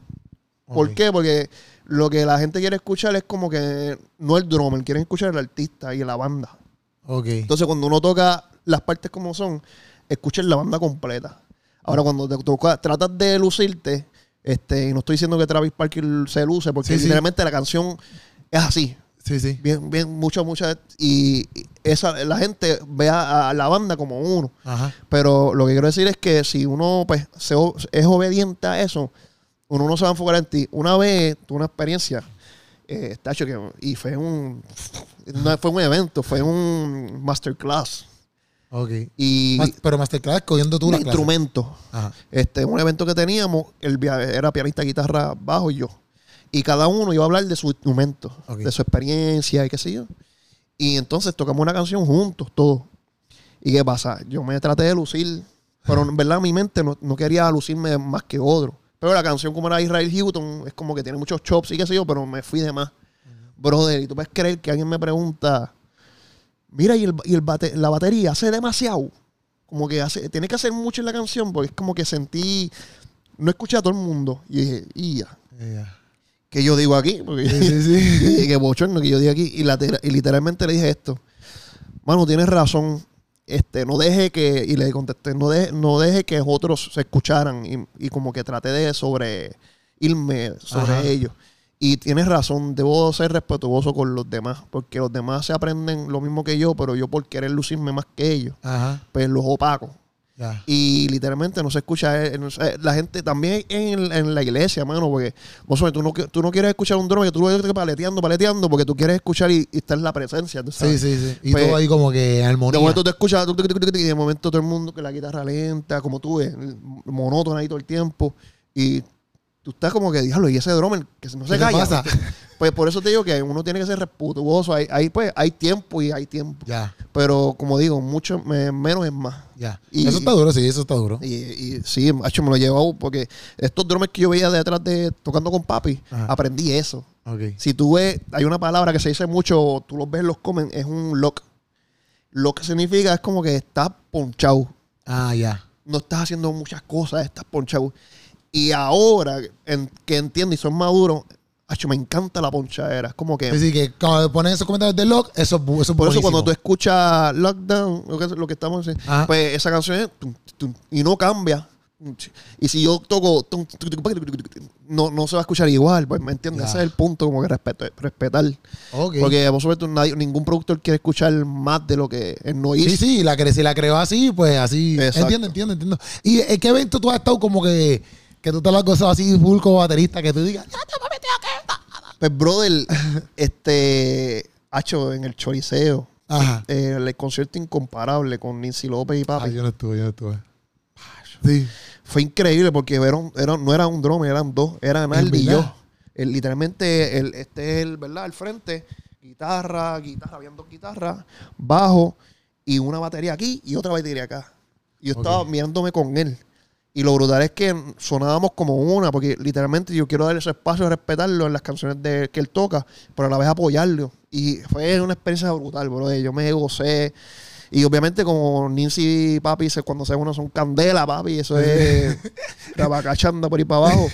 ¿Por qué? Porque lo que la gente quiere escuchar es como que no el drummer, quieren escuchar el artista y la banda. Ok. Entonces, cuando uno toca las partes como son, escuchen la banda completa. Ahora, cuando te toca, tratas de lucirte, este, y no estoy diciendo que Travis Parker se luce, porque Sí, sí. literalmente la canción es así. Sí, sí. Bien, bien, mucho, mucha. Y esa, la gente ve a, a la banda como uno. Ajá. Pero lo que quiero decir es que si uno pues, se es obediente a eso, uno no se va a enfocar en ti. Una vez tuve una experiencia, eh, tacho, que, y fue un, no fue un evento, fue un masterclass. Ok. Y Mas- pero Masterclass cogiendo tú un instrumento. Ajá. Este, un evento que teníamos, el era pianista, guitarra, bajo y yo. Y cada uno iba a hablar de su instrumento, de su experiencia y qué sé yo. Y entonces tocamos una canción juntos, todos. ¿Y qué pasa? Yo me traté de lucir, pero en verdad mi mente no, no quería lucirme más que otro. Pero la canción como era Israel Houghton, es como que tiene muchos chops y qué sé yo, pero me fui de más. Brother, y tú puedes creer que alguien me pregunta, mira, y, el, y el bate- la batería hace demasiado. Como que hace, tiene que hacer mucho en la canción, porque es como que sentí, no escuché a todo el mundo. Y dije, y ya, Ya. ¿qué yo digo aquí? Porque Sí, sí, sí. [laughs] qué bochorno que yo digo aquí. Y, y literalmente le dije esto. Mano, tienes razón. Este, no deje que, y le contesté, no deje, no deje que otros se escucharan. Y, y como que traté de sobre irme sobre Ajá. ellos. Y tienes razón, debo ser respetuoso con los demás, porque los demás se aprenden lo mismo que yo, pero yo por querer lucirme más que ellos, Ajá. pues los opaco. Y literalmente no se escucha. eh, no sé, la gente también en, en la iglesia, mano, porque vos sabes, tú no, tú no quieres escuchar un drone que tú lo ves paleteando, paleteando, porque tú quieres escuchar y, y estar en la presencia. ¿tú Sí, sabes? sí, sí. Y Pues, todo ahí como que en De armonía. momento te escuchas y de momento todo el mundo con la guitarra lenta, como tú ves, monótona ahí todo el tiempo. Y tú estás como que, diablo, y ese drummer que no se ¿Qué calla. pasa? [laughs] Pues por eso te digo que uno tiene que ser respetuoso. Hay, hay, pues, hay tiempo y hay tiempo. Ya, Pero como digo, mucho me- menos es más. ya. Y- eso está duro, sí, eso está duro. Y, y sí, macho, me lo he llevado porque estos drummers que yo veía detrás de tocando con papi, Ajá. aprendí eso. Ok. Si tú ves, hay una palabra que se dice mucho, tú los ves los comments, es un lock. Lock significa es como que estás ponchado. Ah, ya. No estás haciendo muchas cosas, estás ponchado. Y ahora en- que entiendo y son maduros, me encanta la ponchadera. Es como que. Es decir, que cuando ponen esos comentarios de Lock, eso, eso es Por eso cuando tú buenísimo. escuchas Lockdown, lo que, lo que estamos diciendo, Ajá. pues esa canción es y no cambia. Y si yo toco no, no se va a escuchar igual, pues me entiendes, ese es el punto, como que respeto, respetar. Ok. Porque ver, tú, nadie- ningún productor quiere escuchar más de lo que él no hizo. Sí, sí, la cre- si la creó así, pues así. Exacto. Entiendo, entiendo, entiendo. ¿Y en qué evento tú has estado como que, que tú te lo has gozado así, full como baterista, que tú digas, "Ya te me metí aquí"? Pues, brother, [laughs] este, hacho en el choriceo, Ajá. eh, el concierto incomparable con Nancy López y Papi. Ah, yo no estuve, yo no estuve. Sí. Fue increíble porque eran, eran- no era un drone, eran dos. Era Naldi y yo. El- literalmente, el, este es el, ¿verdad? Al frente, guitarra, guitarra, habían dos guitarras, bajo y una batería aquí y otra batería acá. Yo estaba mirándome con él. Y lo brutal es que sonábamos como una, porque literalmente yo quiero darle ese espacio respetarlo en las canciones de, que él toca, pero a la vez apoyarlo. Y fue una experiencia brutal, bro. Yo me gocé. Y obviamente como Nancy y papi, cuando se uno son candela, papi, eso es [laughs] la vacachanda por ahí para abajo.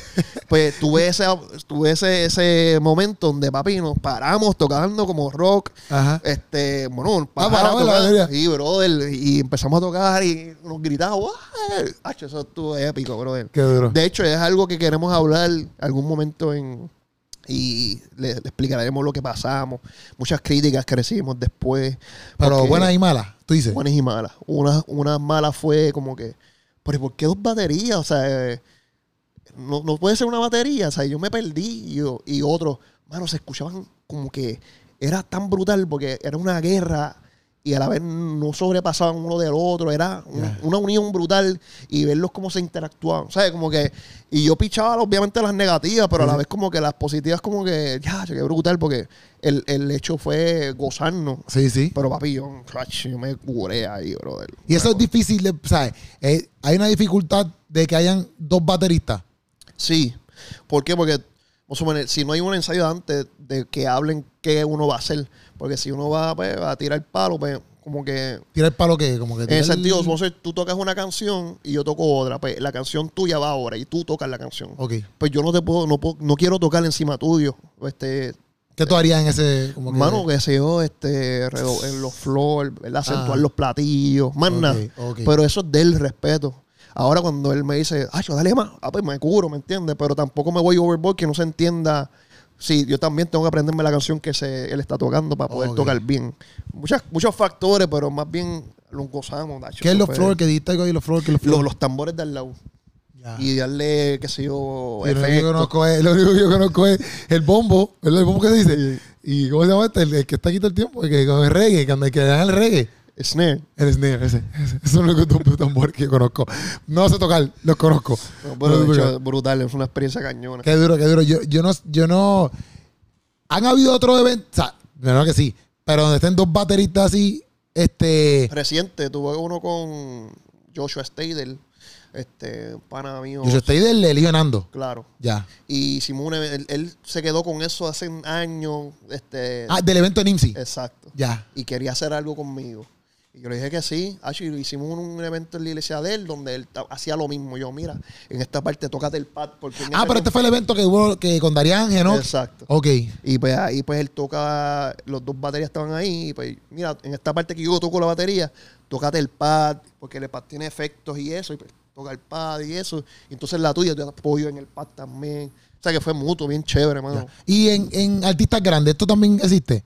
Pues tuve ese, tuve ese, ese momento donde papi nos paramos tocando como rock. Ajá. Este, bueno, Ah, paramos a paramos en la tocar. Sí, brother. Y empezamos a tocar y nos gritábamos. "¡Ay!". Eso estuvo épico, brother. Qué duro. De hecho, es algo que queremos hablar algún momento en y le, le explicaremos lo que pasamos, muchas críticas que recibimos después. Pero buenas y malas, tú dices. buenas y malas. Una, una mala fue como que, pero ¿por qué dos baterías? O sea, eh, no, no puede ser una batería. O sea, yo me perdí y, yo- y otro, mano, se escuchaban como que era tan brutal porque era una guerra y a la vez no sobrepasaban uno del otro. Era una unión brutal y verlos cómo se interactuaban. ¿Sabes? Como que, y yo pichaba obviamente las negativas, pero a la vez como que las positivas como que, ya, qué brutal porque el, el hecho fue gozarnos. Sí, sí. Pero papi, yo, yo me curé ahí, brother. Y eso es difícil, de, ¿sabes? Eh, hay una dificultad de que hayan dos bateristas. Sí. ¿Por qué? Porque, vamos a suponer, si no hay un ensayo antes de que hablen qué uno va a hacer, porque si uno va pues, a tirar palo, pues como que... Tira el palo que, como que. En el el- sentido, tú tocas una canción y yo toco otra, pues la canción tuya va ahora y tú tocas la canción. Ok. Pues yo no te puedo, no puedo, no quiero tocar encima tuyo. Este, ¿Qué tú harías en ese. Como que, mano, que sé yo, este, en los ¿verdad? acentuar Ah. los platillos, más nada. Pero eso es del respeto. Ahora cuando él me dice, ay, yo dale más, ah, pues me curo, ¿me entiendes? Pero tampoco me voy overboard que no se entienda. Sí, yo también tengo que aprenderme la canción que se, él está tocando para poder tocar bien. Muchas, muchos factores, pero más bien lo gozamos. Nacho. ¿Qué es los floor? que dijiste algo los floor? que los Los, los tambores del lado. Ya. Y darle, qué sé yo, lo, único que conozco es, lo único que yo conozco es el bombo, ¿verdad? El bombo que se dice. ¿Y cómo se llama este? El, el que está aquí todo el tiempo, el que con el reggae, cuando el que dan el reggae. Snare. El snare, ese. ese. Son los tambores que yo conozco. No sé tocar, los conozco. No, pero No hecho, brutal, es una experiencia cañona. Qué duro, qué duro. Yo, yo no, yo no. Han habido otros eventos. O sea, verdad que sí. Pero donde estén dos bateristas así, este. Reciente, tuve uno con Joshua Stader, este, pana mío. Yo estoy del Elio Nando. Claro. Ya. Y even- él, él se quedó con eso hace un año. Este, Ah, del evento de Nimsi. exacto. Ya. Y quería hacer algo conmigo. Y yo le dije que sí. Ah, hicimos un, un evento en la iglesia de él donde él hacía lo mismo. Yo, mira, en esta parte tócate el pad. Porque Ah, pero este fue el evento que hubo que con Darían ¿no? Exacto. Ok. Y pues ahí pues él toca, los dos baterías estaban ahí, y pues mira, en esta parte que yo toco la batería, tócate el pad, porque el pad tiene efectos y eso, y pues toca el pad y eso, y entonces la tuya te apoyo en el pad también. O sea que fue mutuo, bien chévere, hermano. Y en, en artistas grandes, ¿esto también existe?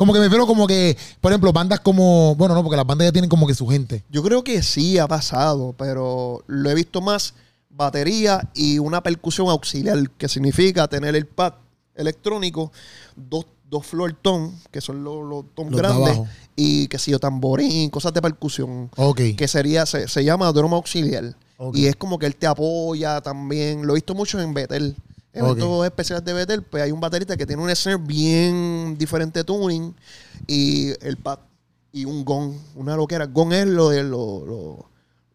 Como que me refiero como que, por ejemplo, bandas como. Bueno, no, porque las bandas ya tienen como que su gente. Yo creo que sí ha pasado, pero lo he visto más batería y una percusión auxiliar, que significa tener el pad electrónico, dos, dos floor tom, que son los, los tom Los de grandes, y que si yo tamborín, cosas de percusión. Ok. que sería, se, se llama drama auxiliar. Ok. Y es como que él te apoya también. Lo he visto mucho en Betel. En Ok. eventos especiales de Betel, pues hay un baterista que tiene un snare bien diferente tuning y el pad y un gong, una loquera. Gong es lo de lo, lo,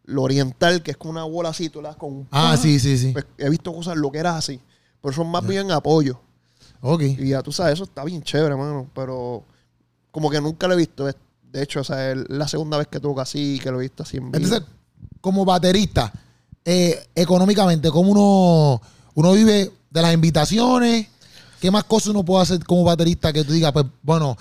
lo oriental, que es con una bola así, tú con un Ah, sí, sí, sí. Pues he visto cosas loqueras así, pero son más bien apoyo. Ok. Y ya tú sabes, eso está bien chévere, hermano. Pero como que nunca lo he visto. De hecho, o sea, es la segunda vez que toca así, que lo he visto así en vivo. Entonces, como baterista, eh, económicamente, ¿cómo uno, uno vive de las invitaciones? ¿Qué más cosas uno puede hacer como baterista que tú digas, pues, bueno,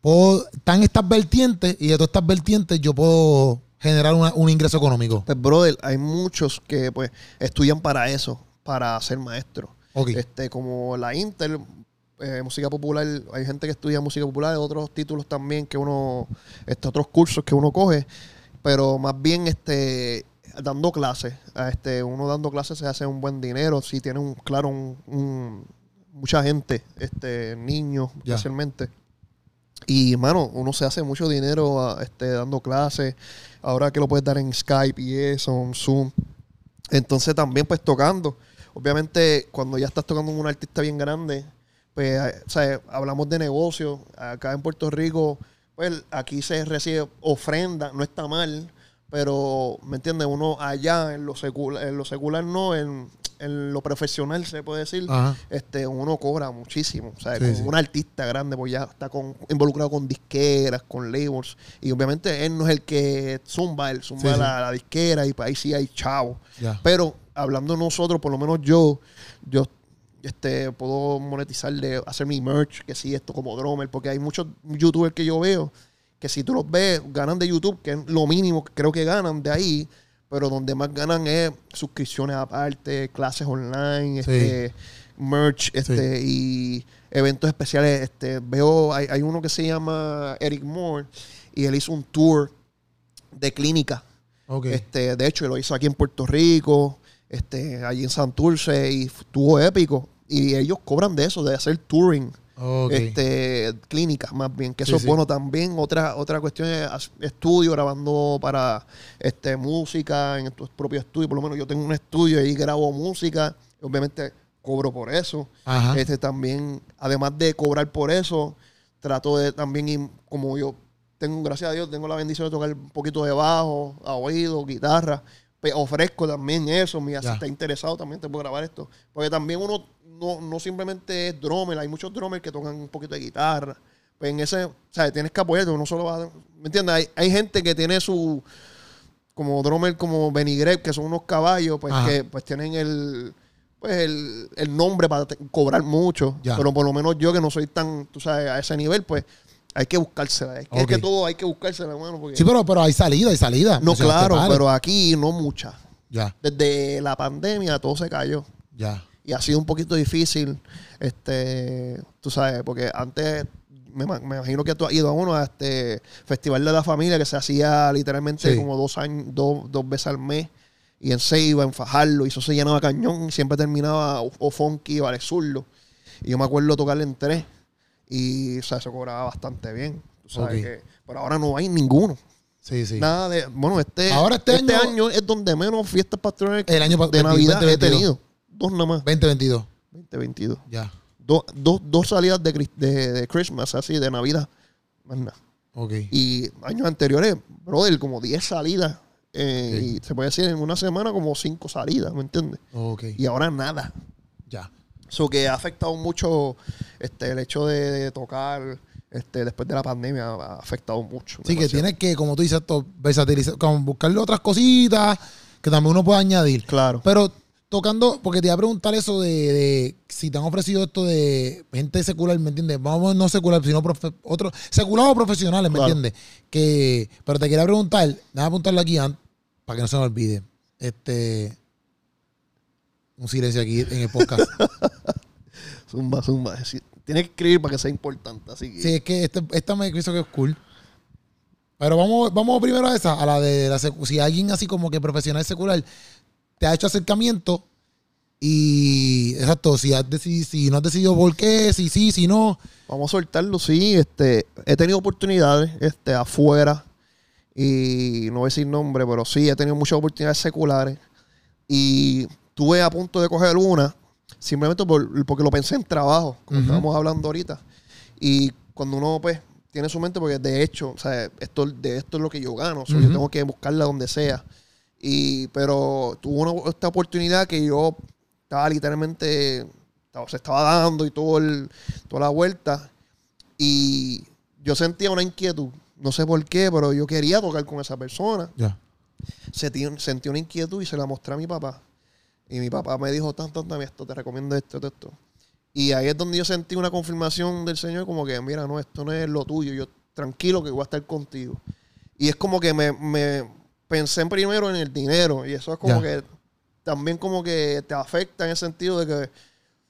puedo, están estas vertientes y de todas estas vertientes yo puedo generar una- un ingreso económico? Pues, brother, hay muchos que pues estudian para eso, para ser maestro. Ok. Este, como la Inter, eh, música popular, hay gente que estudia música popular, otros títulos también que uno, este, otros cursos que uno coge, pero más bien este dando clases, este, uno dando clases se hace un buen dinero, si tiene un, claro, un, un- mucha gente, este, niños especialmente. Y, mano, uno se hace mucho dinero este, dando clases. Ahora que lo puedes dar en Skype y eso, en Zoom. Entonces también pues tocando. Obviamente cuando ya estás tocando con un artista bien grande, pues eh, o sea, hablamos de negocio. Acá en Puerto Rico, pues aquí se recibe ofrenda, no está mal, pero ¿me entiendes? Uno allá en lo secular, en lo secular no, en, en lo profesional, se puede decir, Ajá. este, uno cobra muchísimo. O sea, Sí, como sí. un artista grande, pues ya está con, involucrado con disqueras, con labels. Y obviamente él no es el que zumba, él zumba Sí. La, la disquera y ahí sí hay chavo. Ya. Pero hablando nosotros, por lo menos yo, yo este, puedo monetizar de hacer mi merch, que sí, esto como drummer, porque hay muchos youtubers que yo veo que si tú los ves, ganan de YouTube, que es lo mínimo que creo que ganan de ahí, pero donde más ganan es suscripciones aparte, clases online, este, merch, este, y eventos especiales. Este, veo, hay, hay uno que se llama Eric Moore, y él hizo un tour de clínica. Este, de hecho, lo hizo aquí en Puerto Rico, este, allí en Santurce, y estuvo épico. Y ellos cobran de eso, de hacer touring, ok. este, clínicas más bien, que eso Sí, es sí. bueno también. Otra, otra cuestión es estudio, grabando para este, música en tu propio estudio. Por lo menos yo tengo un estudio y grabo música. obviamente cobro por eso. Ajá. Este también, además de cobrar por eso, trato de también, ir- como yo tengo, gracias a Dios, tengo la bendición de tocar un poquito de bajo, a oído, guitarra. Pues ofrezco también eso, mira, si está interesado también te puedo grabar esto. Porque también uno no, no simplemente es drummer, hay muchos drummers que tocan un poquito de guitarra. Pues en ese, o sea, tienes que apoyarte, uno solo va a, ¿me entiendes? Hay, hay gente que tiene su, como drummer como Benny Greb, que son unos caballos, pues Ajá. que pues tienen el, pues el, el nombre para te- cobrar mucho. Ya. Pero por lo menos yo que no soy tan, tú sabes, a ese nivel, pues hay que buscársela. Es que, es que Ok. todo hay que buscársela, hermano. Porque, Sí, pero, pero hay salida, hay salida. no, O sea, te claro, pero aquí no mucha. Ya, Desde la pandemia todo se cayó. ya. Y ha sido un poquito difícil, este, tú sabes, porque antes me, ma- me imagino que tú has ido a uno a este Festival de la Familia que se hacía literalmente Sí. como dos años, dos, dos veces al mes. Y en Ceiba, en Fajarlo, y eso se llenaba cañón. Y siempre terminaba o, o Funky o Alex Zurdo. Y yo me acuerdo tocarle en tres. Y, o sea, se cobraba bastante bien. Tú sabes Ok. que, pero ahora no hay ninguno. Sí, sí. Nada de. Bueno, este, Ahora este este año- año, es donde menos fiestas pastorales El año de 20, Navidad he 2022. tenido. Dos nada más. 2022. 2022. Ya. Do- dos, dos salidas de, Cris- de, de Christmas, así, de Navidad. Más nada. Ok. Y años anteriores, brother, como 10 salidas. eh, Ok. Y se puede decir en una semana como 5 salidas, ¿me entiendes? Ok. Y ahora nada. Ya. Eso que ha afectado mucho este, el hecho de, de tocar este, después de la pandemia, ha afectado mucho. Sí, que tienes que, como tú dices, esto, versatilizar, como buscarle otras cositas que también uno puede añadir. Claro. Pero tocando, porque te iba a preguntar eso de, de si te han ofrecido esto de gente secular, ¿me entiendes? Vamos, no secular, sino profe- otros, secular o profesionales, ¿me Claro. entiendes? Que, pero te quería preguntar, déjame apuntarlo aquí an- para que no se me olvide. Este. Un silencio aquí en el podcast. [laughs] Zumba, zumba. Tienes que escribir para que sea importante. Así que. sí, es que este- esta me pienso que es cool. Pero vamos, vamos primero a esa, a la de la si alguien así como que profesional secular te ha hecho acercamiento y exacto, si has decidido, si no has decidido por qué, si sí, si no. Vamos a soltarlo, sí. Este, he tenido oportunidades este, afuera. Y no voy a decir nombre, pero sí, he tenido muchas oportunidades seculares. Y tuve a punto de coger una, simplemente por- porque lo pensé en trabajo, como Ujú. estábamos hablando ahorita. Y cuando uno, pues, tiene su mente, porque de hecho, o sea, esto, de esto es lo que yo gano. Yo tengo que buscarla donde sea. Y, pero una, esta oportunidad que yo estaba literalmente, estaba- se estaba dando y todo el, toda la vuelta. Y yo sentía una inquietud. No sé por qué, pero yo quería tocar con esa persona. Ya. Sentí, sentí una inquietud y se la mostré a mi papá. Y mi papá me dijo, tan, tan, tan, esto, te recomiendo esto, esto, esto. Y ahí es donde yo sentí una confirmación del Señor, como que, mira, no, esto no es lo tuyo. Yo tranquilo que voy a estar contigo. Y es como que me, me pensé primero en el dinero. Y eso es como que también como que te afecta en el sentido de que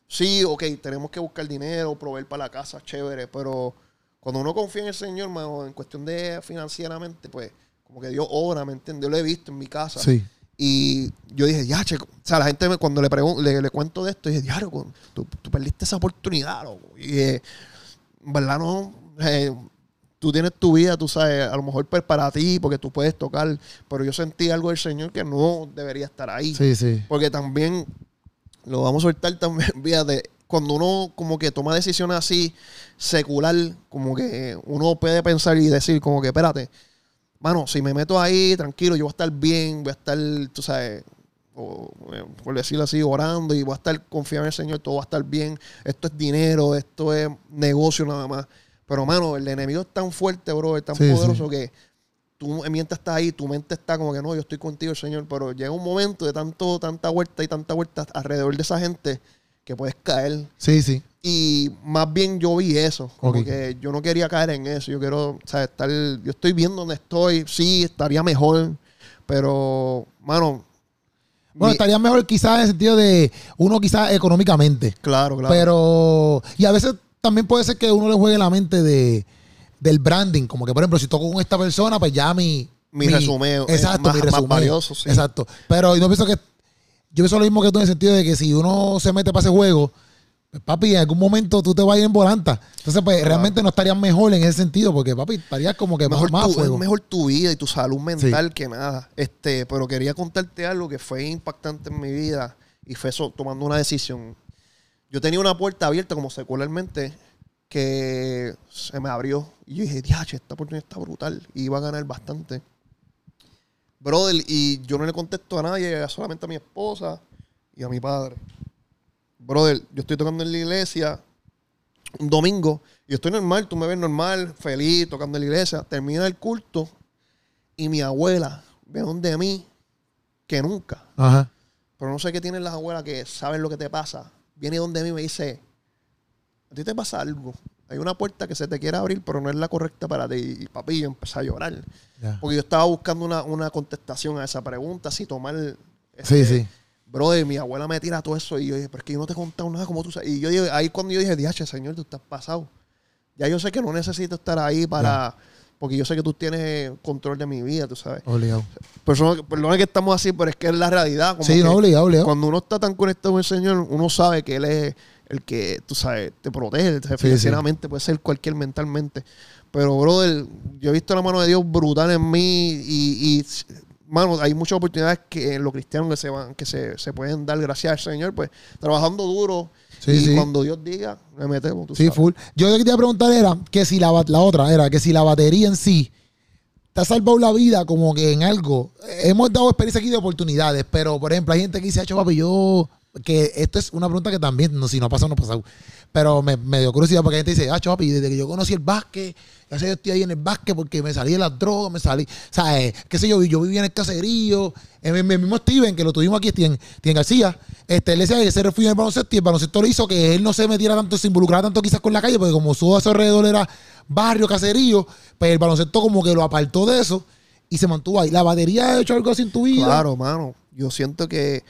sí, ok, tenemos que buscar dinero, proveer para la casa, chévere, pero cuando uno confía en el Señor, mano, en cuestión de financieramente, pues como que Dios obra, ¿me entiendes? Yo lo he visto en mi casa. Sí. Y yo dije, ya, che, o sea, la gente me- cuando le, le, le cuento de esto, dije, diario, tú, tú perdiste esa oportunidad, loco. Y eh, en verdad no, eh, tú tienes tu vida, tú sabes, a lo mejor pues, para ti, porque tú puedes tocar, pero yo sentí algo del Señor que no debería estar ahí. Sí, sí. Porque también, lo vamos a soltar también, [laughs] fíjate, cuando uno como que toma decisiones así, secular, como que uno puede pensar y decir como que, espérate, mano, si me meto ahí, tranquilo, yo voy a estar bien, voy a estar, tú sabes, o, eh, por decirlo así, orando y voy a estar confiado en el Señor, todo va a estar bien. Esto es dinero, esto es negocio nada más. Pero, mano, el enemigo es tan fuerte, bro, es tan Sí, poderoso que tú mientras estás ahí, tu mente está como que no, yo estoy contigo, Señor, pero llega un momento de tanto, tanta vuelta y tanta vuelta alrededor de esa gente que puedes caer. Sí, sí. Y más bien yo vi eso, como que yo no quería caer en eso, yo quiero, o sea, estar, yo estoy viendo donde estoy, sí, estaría mejor, pero, mano, Bueno, mi- estaría mejor quizás en el sentido de uno quizás económicamente. claro, claro. Pero, y a veces también puede ser que uno le juegue la mente de, del branding. Como que, por ejemplo, si toco con esta persona, pues ya mi... Mi resumeo es Exacto, más- mi valioso, sí. Exacto. Pero yo pienso que... Yo pienso lo mismo que tú en el sentido de que si uno se mete para ese juego, pues, papi, en algún momento tú te vas a ir en volanta. Entonces, pues, realmente no estarías mejor en ese sentido porque, papi, estarías como que mejor, más, más tu, a fuego. es mejor tu vida y tu salud mental que nada. Este, pero quería contarte algo que fue impactante en mi vida y fue eso, tomando una decisión. Yo tenía una puerta abierta como secularmente que se me abrió y yo dije, diache, esta oportunidad está brutal y iba a ganar bastante. Brother, y yo no le contesto a nadie, solamente a mi esposa y a mi padre. Brother, yo estoy tocando en la iglesia un domingo y yo estoy normal, tú me ves normal, feliz, tocando en la iglesia. Termina el culto y mi abuela ve donde mí que nunca. Ajá. Pero no sé qué tienen las abuelas que saben lo que te pasa. Viene donde mí y me dice, a ti te pasa algo. Hay una puerta que se te quiere abrir, pero no es la correcta para ti. Y papi, yo empecé a llorar. Porque yo estaba buscando una, una contestación a esa pregunta, si tomar... Sí, este, sí. Brother, mi abuela me tira todo eso y yo dije, pero es que yo no te he contado nada como tú sabes. Y yo ahí cuando yo dije, diache, señor, tú estás pasado. Ya yo sé que no necesito estar ahí para... Porque yo sé que tú tienes control de mi vida, tú sabes. Obligado. Perdona, perdona que estamos así, pero es que es la realidad. Como Sí, no, obligado, obligado. Cuando uno está tan conectado con el Señor, uno sabe que Él es el que, tú sabes, te protege financieramente, puede ser cualquier mentalmente. Pero, brother, yo he visto la mano de Dios brutal en mí y, y mano, hay muchas oportunidades que en los cristianos que se van, que se, se pueden dar gracias al Señor, pues, trabajando duro. Sí, y sí. cuando Dios diga, le metemos, tú Sí, sabes. full. Yo lo que te iba a preguntar era que si la, la otra era que si la batería en sí te ha salvado la vida como que en algo. Hemos dado experiencia aquí de oportunidades, pero por ejemplo, hay gente que dice, "Acho, papi, yo. Que esto es una pregunta que también, no, si no ha pasado, no ha pasado. Pero me, me dio curiosidad porque hay gente dice, ah, papi, desde que yo conocí el básquet, ya sé, yo estoy ahí en el básquet porque me salí de las drogas, me salí. Eh, qué sé yo, yo vivía en el caserío. En el, mismo Steven, que lo tuvimos aquí, Steven, Steven García, este, él decía que se refugió en el baloncesto y el baloncesto le hizo que él no se metiera tanto, se involucrara tanto quizás con la calle, porque como su a su alrededor era barrio, caserío, pues el baloncesto como que lo apartó de eso y se mantuvo ahí. ¿La batería ha hecho algo así en tu vida? Claro, mano. Yo siento que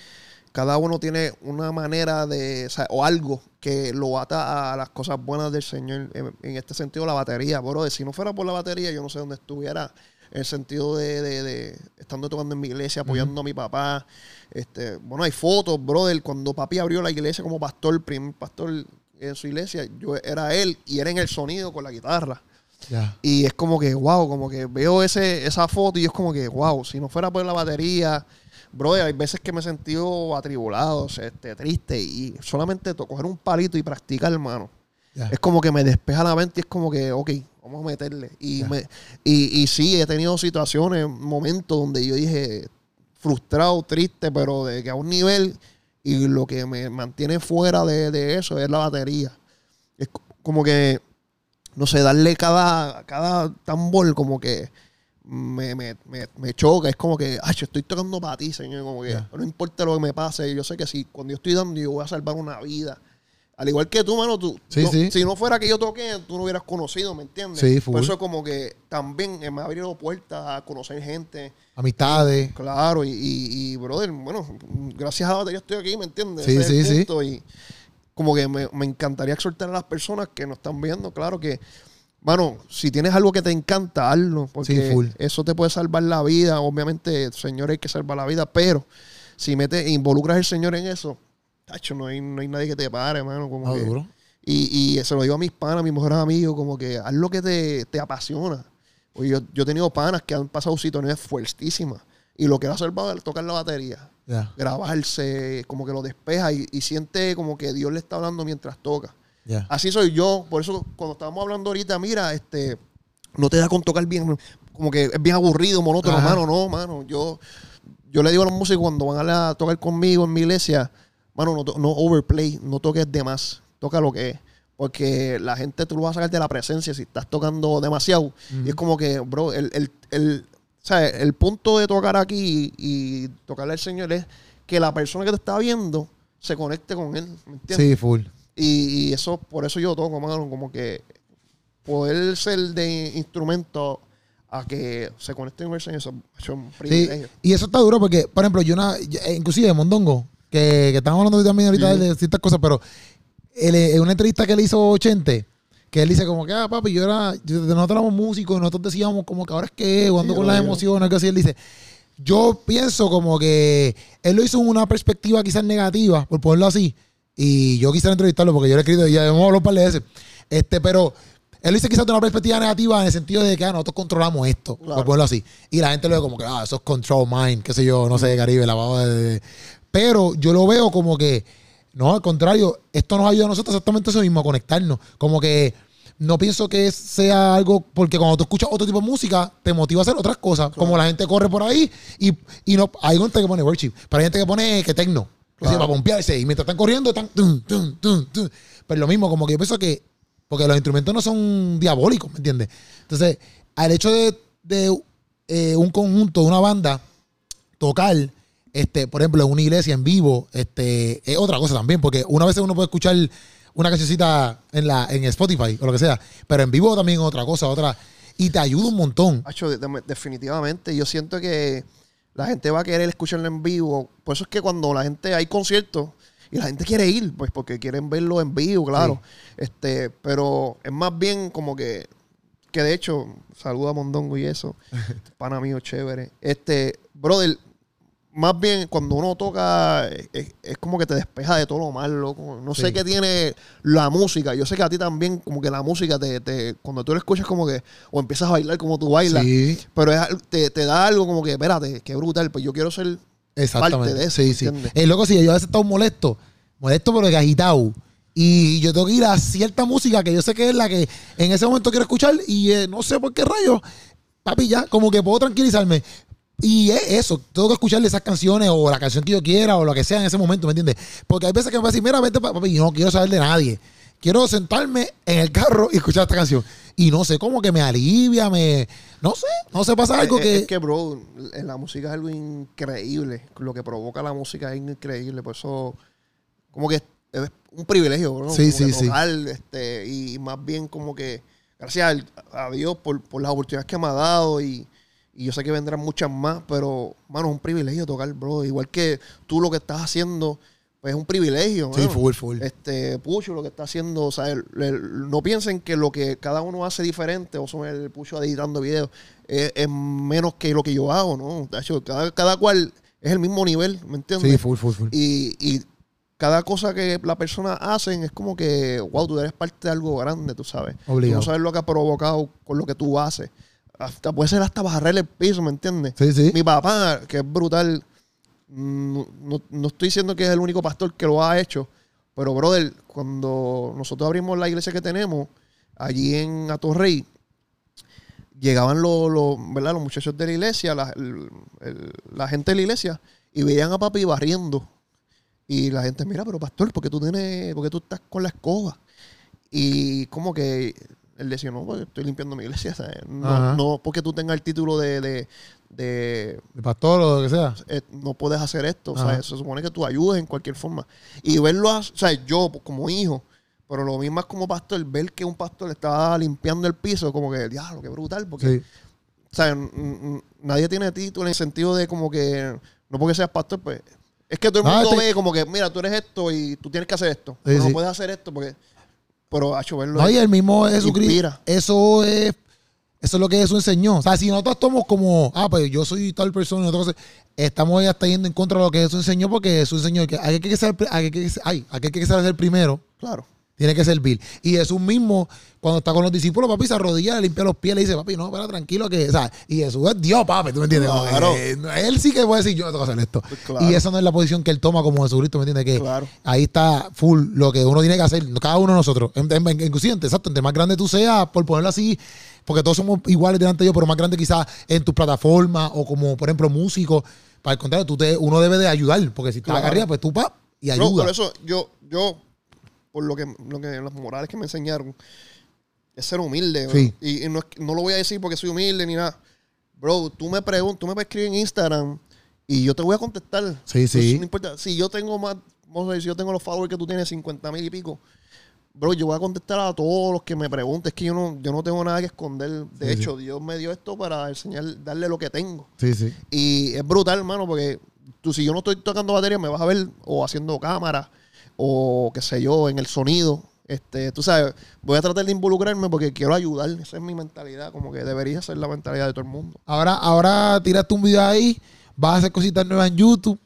cada uno tiene una manera de, o, sea, o algo que lo ata a las cosas buenas del Señor. En, en este sentido, la batería, bro. Si no fuera por la batería, yo no sé dónde estuviera. En el sentido de, de- de estando tocando en mi iglesia, apoyando a mi papá. Este, bueno, hay fotos, brother. Cuando papi abrió la iglesia como pastor, primer pastor en su iglesia, yo era él y era en el sonido con la guitarra. Y es como que, wow, como que veo ese, esa foto y es como que, wow, si no fuera por la batería, bro, hay veces que me he sentido atribulado, este, triste y solamente coger un palito y practicar, hermano. Ya. Es como que me despeja la mente y es como que, ok, vamos a meterle. Y, Ya. me, y, y sí, he tenido situaciones, momentos donde yo dije frustrado, triste, pero de que a un nivel y lo que me mantiene fuera de, de eso es la batería. Es co- como que, no sé, darle cada, cada tambor como que me, me, me, me choca. Es como que, ay, yo estoy tocando para ti, Señor. Como que no importa lo que me pase, yo sé que si cuando yo estoy dando, yo voy a salvar una vida. Al igual que tú, mano, tú, Sí, no- sí. si no fuera que yo toqué, tú no hubieras conocido, ¿me entiendes? Sí, full. Por eso como que también me ha abierto puertas a conocer gente. Amistades. Claro, y, y, y, brother, bueno, gracias a la batería estoy aquí, ¿me entiendes? Sí, Ese es el sí, sí. Y como que me, me encantaría exhortar a las personas que nos están viendo, claro que, mano, si tienes algo que te encanta, hazlo, porque Sí, full. eso te puede salvar la vida. Obviamente, Señor, hay que salvar la vida, pero si metes, involucras al Señor en eso, tacho, no hay, no hay nadie que te pare, mano. Como Ah, que- duro. y, y se lo digo a mis panas, a mis mejores amigos, como que haz lo que te, te apasiona. Oye, yo, yo he tenido panas que han pasado situaciones fuertísimas. Y lo que va a hacer va a tocar la batería, grabarse, como que lo despeja y, y siente como que Dios le está hablando mientras toca. Así soy yo. Por eso, cuando estábamos hablando ahorita, mira, este, no te da con tocar bien, como que es bien aburrido, monótono, Ajá. mano, no, mano. Yo, yo le digo a los músicos cuando van a, la- tocar conmigo en mi iglesia, mano, no, no overplay, no toques de más, toca lo que es. Porque la gente tú lo vas a sacar de la presencia si estás tocando demasiado. Y es como que, bro, el, el, el, sea, el punto de tocar aquí y, y tocarle al Señor es que la persona que te está viendo se conecte con él, ¿me entiendes? Sí, full. Y, y eso, por eso yo toco, mano, como que poder ser de instrumento a que se conecten con eso es un Sí, privilegio. y eso está duro porque, por ejemplo, yo una, eh, inclusive Mondongo, que, que estamos hablando también ahorita Sí. de ciertas cosas, pero en una entrevista que le hizo Chente, que él dice como que, ah, papi, yo era, nosotros éramos músicos nosotros decíamos como que ahora es que, jugando Sí, con las emociones, algo así, él dice, yo pienso como que él lo hizo en una perspectiva quizás negativa, por ponerlo así, y yo quisiera entrevistarlo porque yo le he escrito, ya hemos hablado un par de veces, este, pero él dice quizás de una perspectiva negativa en el sentido de que ah, nosotros controlamos esto, por Claro. ponerlo así, y la gente lo ve como que, ah, eso es control mind, qué sé yo, no sé, Caribe, lavado de... de- Pero yo lo veo como que, no, al contrario, esto nos ayuda a nosotros exactamente eso mismo, a conectarnos. Como que no pienso que sea algo, porque cuando tú escuchas otro tipo de música, te motiva a hacer otras cosas. Como la gente corre por ahí y, y no, hay gente que pone worship, pero hay gente que pone que tecno, Claro. para pompearse, y mientras están corriendo, están... tum, tum, tum, tum. Pero lo mismo, como que yo pienso que, porque los instrumentos no son diabólicos, ¿me entiendes? Entonces, al hecho de, de, eh, un conjunto, de una banda, tocar, este, por ejemplo, en una iglesia en vivo, este, es otra cosa también, porque una vez uno puede escuchar una cancioncita en la, en Spotify o lo que sea, pero en vivo también es otra cosa, otra, y te ayuda un montón. Hacho, de- de- definitivamente. Yo siento que la gente va a querer escucharlo en vivo. Por eso es que cuando la gente hay conciertos y la gente quiere ir, pues porque quieren verlo en vivo, claro. Este, pero es más bien como que, que de hecho, saluda a Mondongo y eso, [laughs] pana mío chévere. Este, brother, más bien cuando uno toca es, es como que te despeja de todo lo malo. No sé Sí. qué tiene la música. Yo sé que a ti también como que la música te, te cuando tú lo escuchas como que o empiezas a bailar como tú bailas, Sí, pero es te, te da algo como que, espérate, qué brutal, pues yo quiero ser exactamente. parte de eso, sí, sí. El loco, sí, yo a veces estoy molesto, molesto pero agitado. Y yo tengo que ir a cierta música que yo sé que es la que en ese momento quiero escuchar y eh, no sé por qué rayos, papi, ya, como que puedo tranquilizarme. Y es eso, tengo que escucharle esas canciones o la canción que yo quiera o lo que sea en ese momento, ¿me entiendes? Porque hay veces que me va a decir, mira, vete, pa- papi, yo no quiero saber de nadie. Quiero sentarme en el carro y escuchar esta canción. Y no sé, como que me alivia, me... No sé, no sé, pasa algo es, que... es que, bro, en la música es algo increíble. Lo que provoca la música es increíble. Por eso, como que es un privilegio, bro. Sí, como sí, sí. Este, y más bien como que, gracias a Dios por, por las oportunidades que me ha dado y, y yo sé que vendrán muchas más, pero, mano, es un privilegio tocar, bro. Igual que tú lo que estás haciendo, pues es un privilegio, Sí, mano. full, full. Este, Pucho lo que está haciendo, o sea, el- el- no piensen que lo que cada uno hace diferente, o son el Pucho editando videos, es, es menos que lo que yo hago, ¿no? De hecho, cada, cada cual es el mismo nivel, ¿me entiendes? Sí, full, full, full. y, y cada cosa que la persona hacen es como que, wow, tú eres parte de algo grande, tú sabes. Obligado. Tú no sabes lo que ha provocado con lo que tú haces. Hasta puede ser hasta barrer el piso, ¿me entiendes? Sí, sí. Mi papá, que es brutal, mm, no, no estoy diciendo que es el único pastor que lo ha hecho, pero brother, cuando nosotros abrimos la iglesia que tenemos, allí en Atorrey, llegaban los, los, ¿verdad? los muchachos de la iglesia, la, el- el- la gente de la iglesia, y veían a papi barriendo. Y la gente, mira, pero pastor, ¿por qué tú tienes, por qué tú estás con la escoba? Y como que él decía, no, pues estoy limpiando mi iglesia, ¿sabes? No, no porque tú tengas el título de, de, de, De pastor o lo que sea. eh, no puedes hacer esto, sea, se supone que tú ayudes en cualquier forma. Y verlo, o sea, yo como hijo, pero lo mismo es como pastor, ver que un pastor estaba limpiando el piso, como que, diablo, qué brutal, porque, Sí. n- nadie tiene título en el sentido de como que, no porque seas pastor, pues, es que todo el Ah, mundo este- ve como que, mira, tú eres esto y tú tienes que hacer esto. Sí, no sí. puedes hacer esto porque, pero, hecho verlo. No, y el mismo Jesucristo. Eso es. Eso es lo que Jesús enseñó. O sea, si nosotros estamos como, ah, pues yo soy tal persona, cosa, estamos ya hasta yendo en contra de lo que Jesús enseñó, porque Jesús enseñó que hay que ser, hay que, ay, aquel que ser primero, Claro. Tiene que servir. Y Jesús mismo, cuando está con los discípulos, papi, se arrodilla, le limpia los pies, le dice, papi, no, espera, tranquilo, que, o sea, y Jesús es Dios, papi, ¿tú me entiendes? Claro. él sí que puede decir, yo no tengo que hacer esto. Pues claro. Y esa no es la posición que él toma como Jesucristo, ¿me entiendes? Que Claro. ahí está full lo que uno tiene que hacer, cada uno de nosotros, inconsciente, exacto, entre más grande tú seas, por ponerlo así, porque todos somos iguales delante de Dios, pero más grande quizás en tu plataforma o como, por ejemplo, músicos, Para el contrario, tú te, uno debe de ayudar, porque si estás acá arriba, pues tú pa y ayuda. por eso yo, yo, por lo que, lo que las morales que me enseñaron, es ser humilde. Sí. Y, y no, no lo voy a decir porque soy humilde ni nada. Bro, tú me preguntas, tú me puedes escribir en Instagram y yo te voy a contestar. Sí, sí. No importa. Si yo tengo más, vamos a decir, si yo tengo los followers que tú tienes, 50 mil y pico, bro, yo voy a contestar a todos los que me pregunten. Es que yo no, yo no tengo nada que esconder. De Sí, hecho, Dios me dio esto para enseñar, darle lo que tengo. Sí, sí. Y es brutal, hermano, porque tú, si yo no estoy tocando batería, me vas a ver o haciendo cámara o qué sé yo, en el sonido. Este, tú sabes, voy a tratar de involucrarme porque quiero ayudar. Esa es mi mentalidad, como que debería ser la mentalidad de todo el mundo. Ahora, ahora tiraste un video ahí, vas a hacer cositas nuevas en YouTube.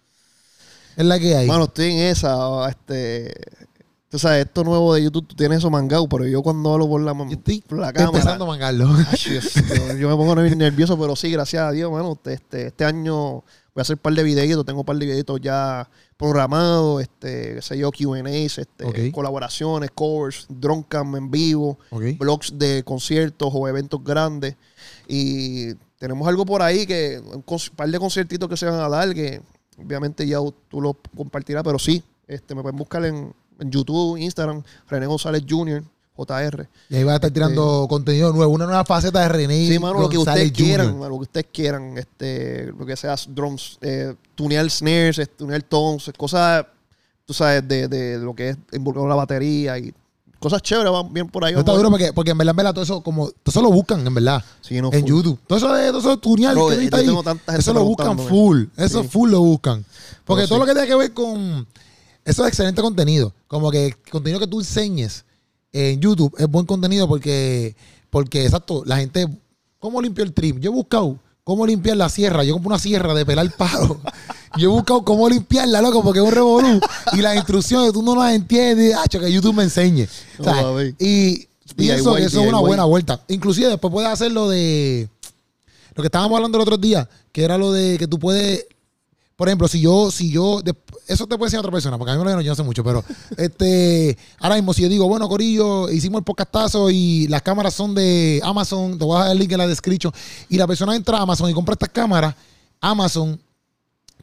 Es la que hay. Mano, estoy en esa. Este, tú sabes, esto nuevo de YouTube, tú tienes eso mangado, pero yo cuando hablo por la, Yo estoy por la cámara. empezando a mangarlo. Ay, Dios, yo, yo me pongo nervioso, pero sí, gracias a Dios, mano. Este, este año voy a hacer un par de videitos, tengo un par de videitos ya programados, este, qué sé yo, Q&As, este, colaboraciones, covers, drone cam en vivo, blogs de conciertos o eventos grandes. Y tenemos algo por ahí que, un par de conciertitos que se van a dar, que obviamente ya tú lo compartirás, pero sí, este, me pueden buscar en, en YouTube, Instagram, René González Jr., JR. Y ahí vas a estar tirando contenido nuevo, una nueva faceta de René. Sí, mano, lo que ustedes quieran, mano, lo que ustedes quieran, este, lo que sea drums, eh, tunear snares, eh, tunear tones, cosas, tú sabes, de, de lo que es involucrado la batería y cosas chéveres van bien por ahí. No está duro porque, porque en verdad, en verdad, todo eso, como, todo eso lo buscan, en verdad. Sí, no, en full. YouTube. Todo eso de todo eso de tunear, Bro, que yo viste ahí, tengo tanta gente eso lo buscan full. Eso Sí. full lo buscan. Porque Pero todo sí. lo que tiene que ver con. Eso es excelente contenido. Como que contenido que tú enseñes en YouTube es buen contenido porque, porque exacto, la gente. ¿Cómo limpio el trim? Yo he buscado cómo limpiar la sierra. Yo compro una sierra de pelar palo. [laughs] Yo he buscado cómo limpiarla, loco, porque es un revolú. Y las instrucciones tú no las entiendes. Hacho, que YouTube me enseñe. O sea, y pienso que eso es una buena vuelta. Inclusive después puedes hacer lo de lo que estábamos hablando el otro día, que era lo de que tú puedes, por ejemplo, si yo, si yo, de- eso te puede enseñar otra persona, porque a mí me lo dijeron, yo no sé mucho, pero [laughs] este, ahora mismo si yo digo, bueno, Corillo, hicimos el podcastazo y las cámaras son de Amazon, te voy a dejar el link en la description, y la persona entra a Amazon y compra estas cámaras, Amazon,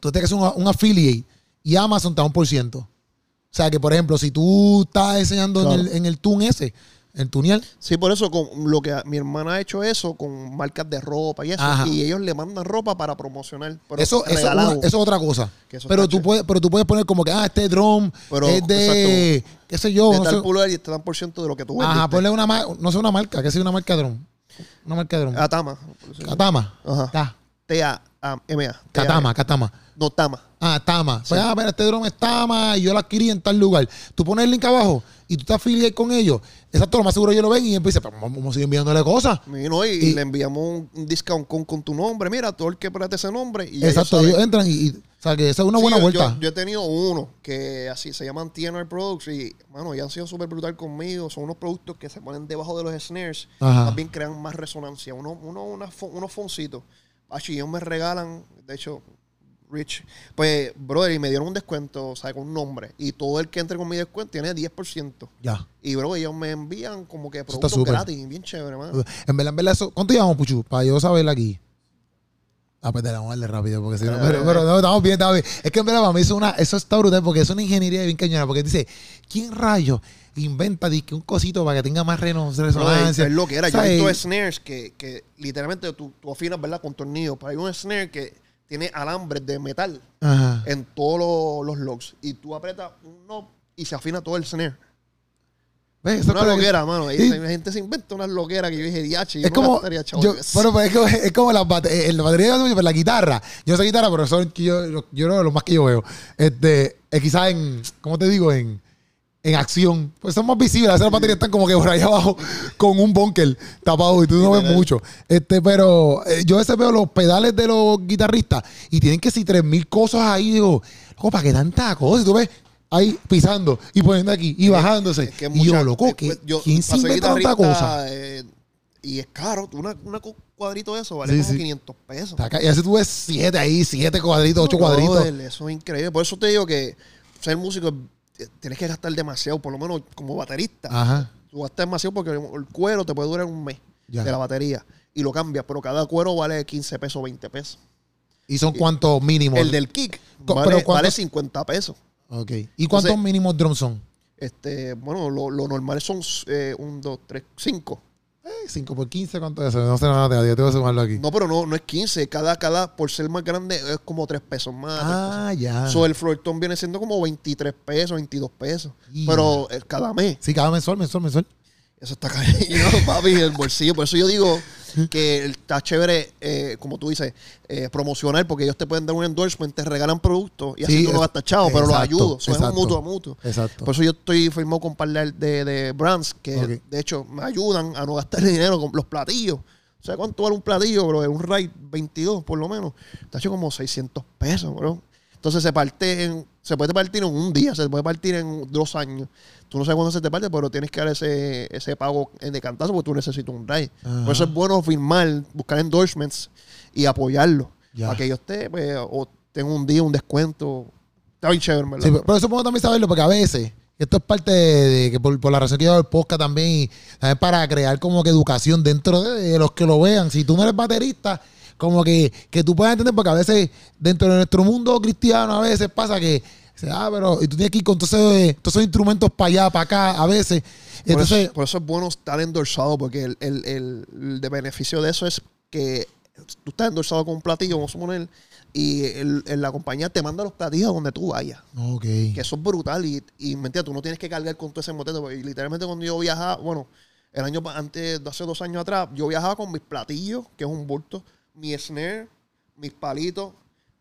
tú tienes que hacer un, un affiliate y Amazon te da un por ciento. O sea que, por ejemplo, si tú estás enseñando Claro. en el, en el Tune ese, el tunear, Sí, por eso con lo que mi hermana ha hecho eso con marcas de ropa y eso. Ajá. Y ellos le mandan ropa para promocionar. Pero eso, eso, una- eso es otra cosa. Pero tú, puedes, pero tú puedes poner como que, ah, este drum Pero, es de, qué sé yo, de no tal sé. pulgar y te dan por ciento de lo que tú Ajá, ponle una, no sé, una marca, que sea una marca de drum. Una marca de drum. Atama. Katama. Ajá. Ta- T-A-M-A. Katama, Katama. No, Tama. Ah, Tama. Pues, ah, mira, este dron es Tama y yo lo adquirí en tal lugar. Tú pones el link abajo y tú te afilias con ellos. Exacto, lo más seguro ellos lo ven y empiezan, pero vamos vamos a seguir enviándole cosas. Y, no, y, Y- le enviamos un, un discount con, con tu nombre. Mira, todo el que preste ese nombre. Y Exacto, ellos entran y, y- o sea, que esa es una Sí, buena yo- vuelta. Yo, yo he tenido uno que así se llaman TNR Products y, mano, ya han sido súper brutal conmigo. Son unos productos que se ponen debajo de los snares. Ajá. También crean más resonancia. Uno, uno, una unos foncitos. Y ellos me regalan, de hecho, Rich. Pues, brother, y me dieron un descuento, o sea, con un nombre. Y todo el que entre con mi descuento tiene 10%. Ya. Y, bro, ellos me envían como que está productos súper. gratis. Bien chévere, mano. En verdad, en verdad, eso. ¿Cuánto llevamos, Puchu? Para yo saber aquí. Ah, pues te la vamos a darle rápido, porque si no. Pero, pero no, estamos bien, estamos bien. Es que en verdad, para mí eso, es una, eso está brutal, porque es una ingeniería bien cañona. Porque dice, ¿quién rayo inventa disque un cosito para que tenga más resonancia? es lo que era. Yo O sea, he visto snares que, que literalmente tú, tú afinas, ¿verdad? Con tornillos. Pero hay un snare que tiene alambres de metal Ajá. en todos los, los logs. Y tú aprietas un knob y se afina todo el snare. Eso Una es como que- loquera, mano. Y Sí. La gente se inventa una loquera que yo dije, diache, yo Es no como, yo, en eso". bueno, pues es, como, es como la, bate- eh, la batería de la guitarra. Yo no sé guitarra, pero es que yo, yo, yo lo más que yo veo. Este, es quizás en, ¿cómo te digo? En, en acción. Pues son más visibles. Esas baterías están como que por ahí abajo con un bunker tapado y tú no ves mucho. Este, pero eh, yo a veces veo los pedales de los guitarristas y tienen que si tres mil cosas ahí. Digo, loco, ¿para qué tanta cosa? Y tú ves ahí pisando y poniendo aquí y bajándose. Es que y yo, loco, eh, ¿qué- pues, yo ¿quién se inventa tanta cosa? eh, y es caro. Una, una cu- cuadrito de eso vale Sí, como sí. 500 pesos. Y así tú ves siete ahí, siete cuadritos, ocho No, cuadritos. brother, eso es increíble. Por eso te digo que ser músico eh, tienes que gastar demasiado, por lo menos como baterista. Ajá. Tú gastas demasiado porque el cuero te puede durar un mes Ya. de la batería y lo cambias, pero cada cuero vale 15 pesos, 20 pesos. ¿Y son cuántos mínimos? El del kick Co- vale, pero ¿cuántos- vale 50 pesos. Ok. ¿Y cuántos Entonces- mínimos drums son? Este, bueno, lo, lo normal son eh, un, dos, tres, cinco. Eh, 5 por 15, ¿cuánto es eso? No sé nada, yo tengo que sumarlo aquí. No, pero no, no es 15. Cada, cada, por ser más grande, es como 3 pesos más. ah, ya. pesos. So, el Floydton viene siendo como 23 pesos, 22 pesos. Ya. Pero eh, cada mes. Sí, cada mensual, mensual, mensual. Eso está [laughs] cayendo, papi, el bolsillo. Por eso yo digo que está chévere, eh, como tú dices, eh, promocionar, porque ellos te pueden dar un endorsement, te regalan productos y así Sí, tú no gastas chavo, pero los ayudo. Eso es un mutuo a mutuo. Exacto. Por eso yo estoy firmado con un par de, de, brands que, de hecho, me ayudan a no gastar dinero con los platillos. O sea, ¿cuánto vale un platillo, bro? Un RAID 22, por lo menos. Está hecho como 600 pesos, bro. Entonces se parte en, se puede partir en un día, se puede partir en dos años. Tú no sabes cuándo se te parte, pero tienes que dar ese, ese pago en de cantazo porque tú necesitas un. Ajá. Por eso es bueno firmar, buscar endorsements y apoyarlo. Ya. Para que ellos te, pues, o tengan un día, un descuento. Está bien chévere, ¿verdad? Sí, pero, pero eso puedo también saberlo porque a veces, esto es parte de, de que por, por la razón que yo hago el podcast también, y también para crear como que educación dentro de, de los que lo vean. Si tú no eres baterista, como que, que tú puedas entender, porque a veces dentro de nuestro mundo cristiano a veces pasa que, ah, pero y tú tienes que ir con todos esos, todos esos instrumentos para allá, para acá, a veces. Por, Entonces, eso, por eso es bueno estar endorsado, porque el, el, el- el de beneficio de eso es que tú estás endorsado con un platillo, vamos a suponer, y el- el- la compañía te manda los platillos a donde tú vayas. ok. Que eso es brutal y, y mentira, tú no tienes que cargar con todo ese moteto. porque literalmente cuando yo viajaba, bueno, el año antes, hace dos años atrás, yo viajaba con mis platillos, que es un bulto, mi snare, mis palitos,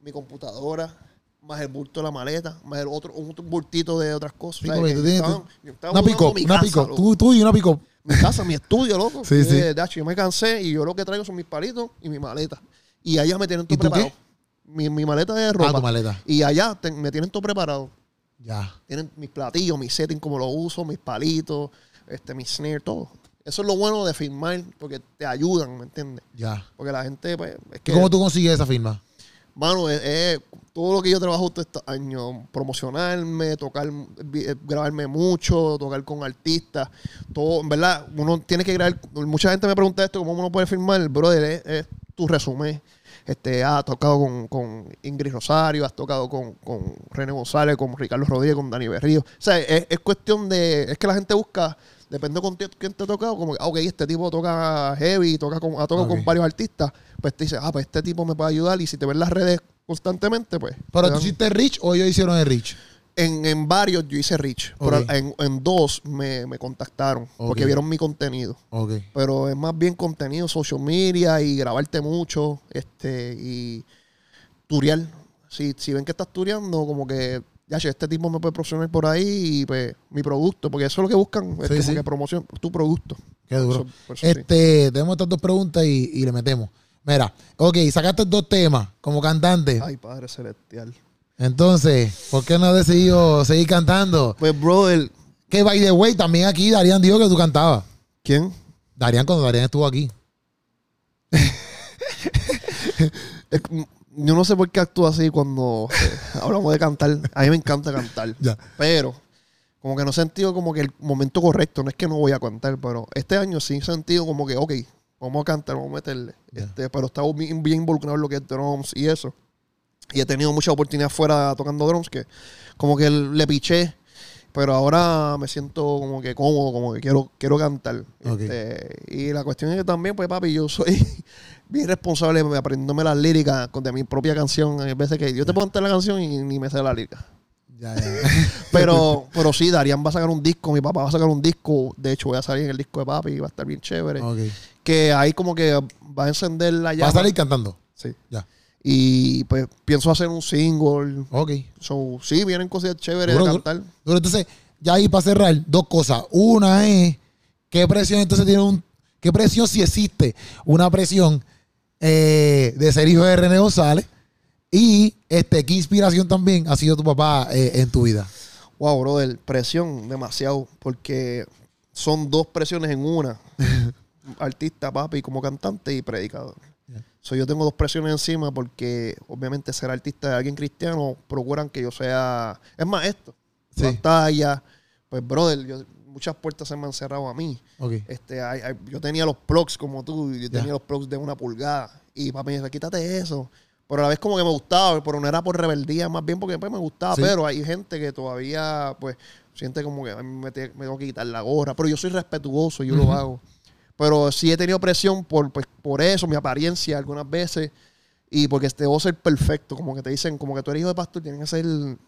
mi computadora, más el bulto de la maleta, más el otro, un bultito de otras cosas. Sí, O sea, tú tienes- estaban- Una pico, mi una casa, pico. Tú, tú y una pico. mi casa, mi estudio, loco. Sí, sí. Eh, dacho, yo me cansé y yo lo que traigo son mis palitos y mi maleta. Y allá me tienen todo ¿Y tú preparado. qué? Mi, mi maleta de Ah, ropa. tu maleta. y allá te- me tienen todo preparado. Ya. Tienen mis platillos, mis settings, como lo uso, mis palitos, este, mi snare, todo. Eso es lo bueno de firmar, porque te ayudan, ¿me entiendes? Ya. Porque la gente, pues, es ¿Y que, cómo tú consigues esa firma? mano, es, es todo lo que yo trabajo estos años, promocionarme, tocar, eh, grabarme mucho, tocar con artistas, todo, en verdad, uno tiene que grabar, mucha gente me pregunta esto, ¿cómo uno puede firmar? Brother, es, es tu resumen. Este, has tocado con, con Ingrid Rosario, has tocado con, con René González, con Ricardo Rodríguez, con Dani Berrío. O sea, es, es cuestión de, es que la gente busca, depende con quién te ha tocado, como que, ah, ok, este tipo toca heavy, toca con, ha tocado Ok. con varios artistas, pues te dice, ah, pues este tipo me puede ayudar y si te ven las redes constantemente, pues. ¿Pero tú hiciste Rich o ellos hicieron el Rich? en, en varios yo hice Rich, pero en, en dos me, me contactaron porque vieron mi contenido. Pero es más bien contenido, social media y grabarte mucho este y turear. Si, si ven que estás tureando, como que, ya, este tipo me puede promocionar por ahí y pues mi producto, porque eso es lo que buscan, es Sí, como sí. que promoción, tu producto. Qué duro. Eso- por eso sí. Este, tenemos estas dos preguntas y, y le metemos. Mira, ok, sacaste dos temas como cantante. Ay, Padre Celestial. Entonces, ¿por qué no has decidido seguir cantando? Pues, brother, Que by the way, también aquí Darían dijo que tú cantabas. ¿quién? Darían cuando Darían estuvo aquí. [laughs] Yo no sé por qué actúo así cuando eh, [laughs] hablamos de cantar. A mí me encanta cantar. Ya. Pero, como que no he sentido como que el momento correcto. No es que no voy a cantar, pero este año sí he sentido como que, ok, vamos a cantar, vamos a meterle. Ya. Este, pero estaba bien, bien involucrado en lo que es drums y eso. Y he tenido mucha oportunidad fuera tocando drums que como que le piché. Pero ahora me siento como que cómodo, como que quiero, quiero cantar. Este, y la cuestión es que también, pues papi, yo soy [laughs] bien responsable aprendiéndome las líricas con- de mi propia canción. Hay veces que yo te puedo cantar la canción y ni me sé la lírica. Ya, ya. [laughs] Pero, pero sí, Darían va a sacar un disco, mi papá va a sacar un disco. De hecho, voy a salir en el disco de papi y va a estar bien chévere. Que ahí como que va a encender la ¿Vas llama. a salir cantando? Sí. Ya. Y pues pienso hacer un single. Ok. So, sí, vienen cosas chéveres Duro, de duro. cantar. Duro, entonces, ya ahí para cerrar, dos cosas. Una es, ¿qué presión entonces tiene un... ¿Qué presión si existe? Una presión eh, de ser hijo de René González. Y este, ¿qué inspiración también ha sido tu papá eh, en tu vida? Wow, brother, presión demasiado. Porque son dos presiones en una. [laughs] Artista, papi, como cantante y predicador. So, yo tengo dos presiones encima porque obviamente ser artista de alguien cristiano procuran que yo sea... Es más, esto. Sí. Pantalla. Pues, brother, yo- muchas puertas se me han cerrado a mí. Este, hay- hay- yo tenía los plugs como tú, yo tenía los plugs de una pulgada. Y papi me dice, quítate eso. Pero a la vez como que me gustaba, pero no era por rebeldía, más bien porque pues, me gustaba. Sí. Pero hay gente que todavía, pues, siente como que a mí me, me tengo que quitar la gorra. Pero yo soy respetuoso, yo lo hago. Pero sí he tenido presión por, pues, por eso, mi apariencia algunas veces. Y porque debo ser perfecto. Como que te dicen, como que tú eres hijo de pastor, tienes que ser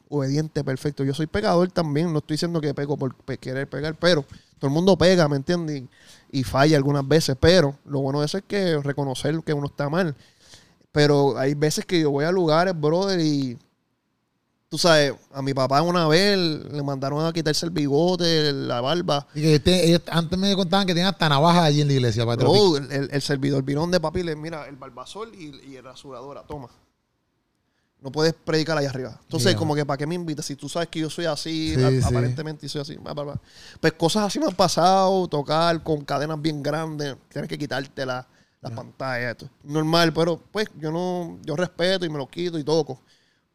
obediente, perfecto. Yo soy pegador también. No estoy diciendo que pego por querer pegar, pero todo el mundo pega, ¿me entiendes? Y, y falla algunas veces. Pero lo bueno de eso es que reconocer que uno está mal. Pero hay veces que yo voy a lugares, brother, y tú sabes, a mi papá una vez le mandaron a quitarse el bigote, la barba. Y que este- ellos antes me contaban que tenían hasta navajas allí en la iglesia. Para Bro, el, el- el servidor virón de papi le mira el barbasol y, y el rasuradora, toma. No puedes predicar allá arriba. Entonces, Yeah. como que ¿para qué me invitas? Si tú sabes que yo soy así, Sí, a- sí. aparentemente soy así. Pues cosas así me han pasado, tocar con cadenas bien grandes, tienes que quitarte la- las pantallas. esto. Normal, pero pues yo no, yo respeto y me lo quito y toco.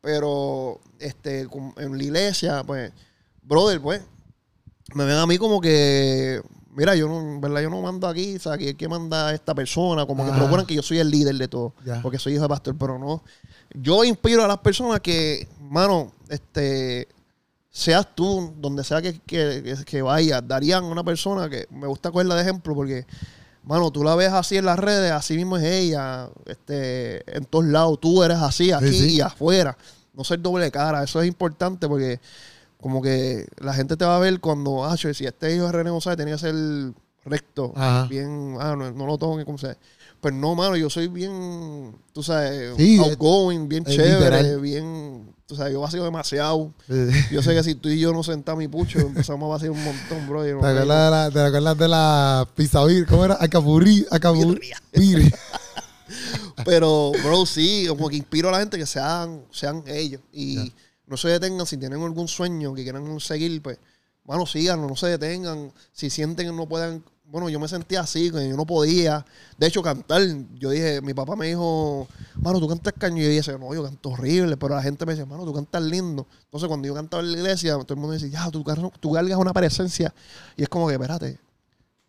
Pero este, en la iglesia, pues, brother, pues, me ven a mí como que, mira, yo no, en verdad, yo no mando aquí, o sea, que, que manda esta persona, como que procuran que yo soy el líder de todo, Ya. porque soy hijo de pastor, pero no. Yo inspiro a las personas que, mano, este, seas tú, donde sea que, que, que- que vayas, darían una persona que me gusta cogerla de ejemplo, porque, mano, tú la ves así en las redes, así mismo es ella, este, en todos lados, tú eres así, aquí sí. y afuera. No ser doble cara, eso es importante porque como que la gente te va a ver cuando, ah, si este hijo de René González tenía que ser recto, Ajá. bien, ah, no, no lo toque, como sea. Pues no, mano, yo soy bien, tú sabes, Sí, outgoing, bien es chévere, bien, tú sabes, yo vacío demasiado. Yo sé que si tú y yo nos sentamos mi pucho, empezamos a vaciar un montón, bro. y ¿Te acuerdas de la, te de la? ¿Cómo era? Acapurrí. Bir. [laughs] Pero, bro, sí, como que inspiro a la gente que sean, sean ellos. Y no se detengan si tienen algún sueño que quieran seguir, pues, bueno, síganlo, no se detengan. Si sienten que no puedan. Bueno, yo me sentía así, que yo no podía. De hecho, cantar, yo dije, mi papá me dijo, mano, tú cantas caño. Y yo dije, no, yo canto horrible. Pero la gente me decía, mano, tú cantas lindo. Entonces, cuando yo cantaba en la iglesia, todo el mundo decía, ya, tú, tú cargas una presencia. Y es como que, espérate,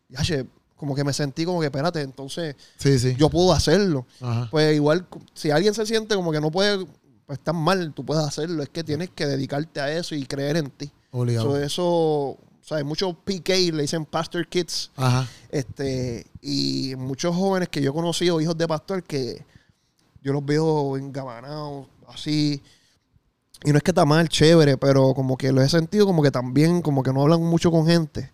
ya, che, como que me sentí como que, espérate, entonces Sí, sí. yo puedo hacerlo. Ajá. Pues igual, si alguien se siente como que no puede, pues tan mal, tú puedes hacerlo. Es que tienes que dedicarte a eso y creer en ti. Obligado. So, eso, hay muchos PK, le dicen Pastor Kids, Ajá. este, y muchos jóvenes que yo he conocido, hijos de pastor, que yo los veo engabanados, así. Y no es que está mal, chévere, pero como que lo he sentido como que también, como que no hablan mucho con gente.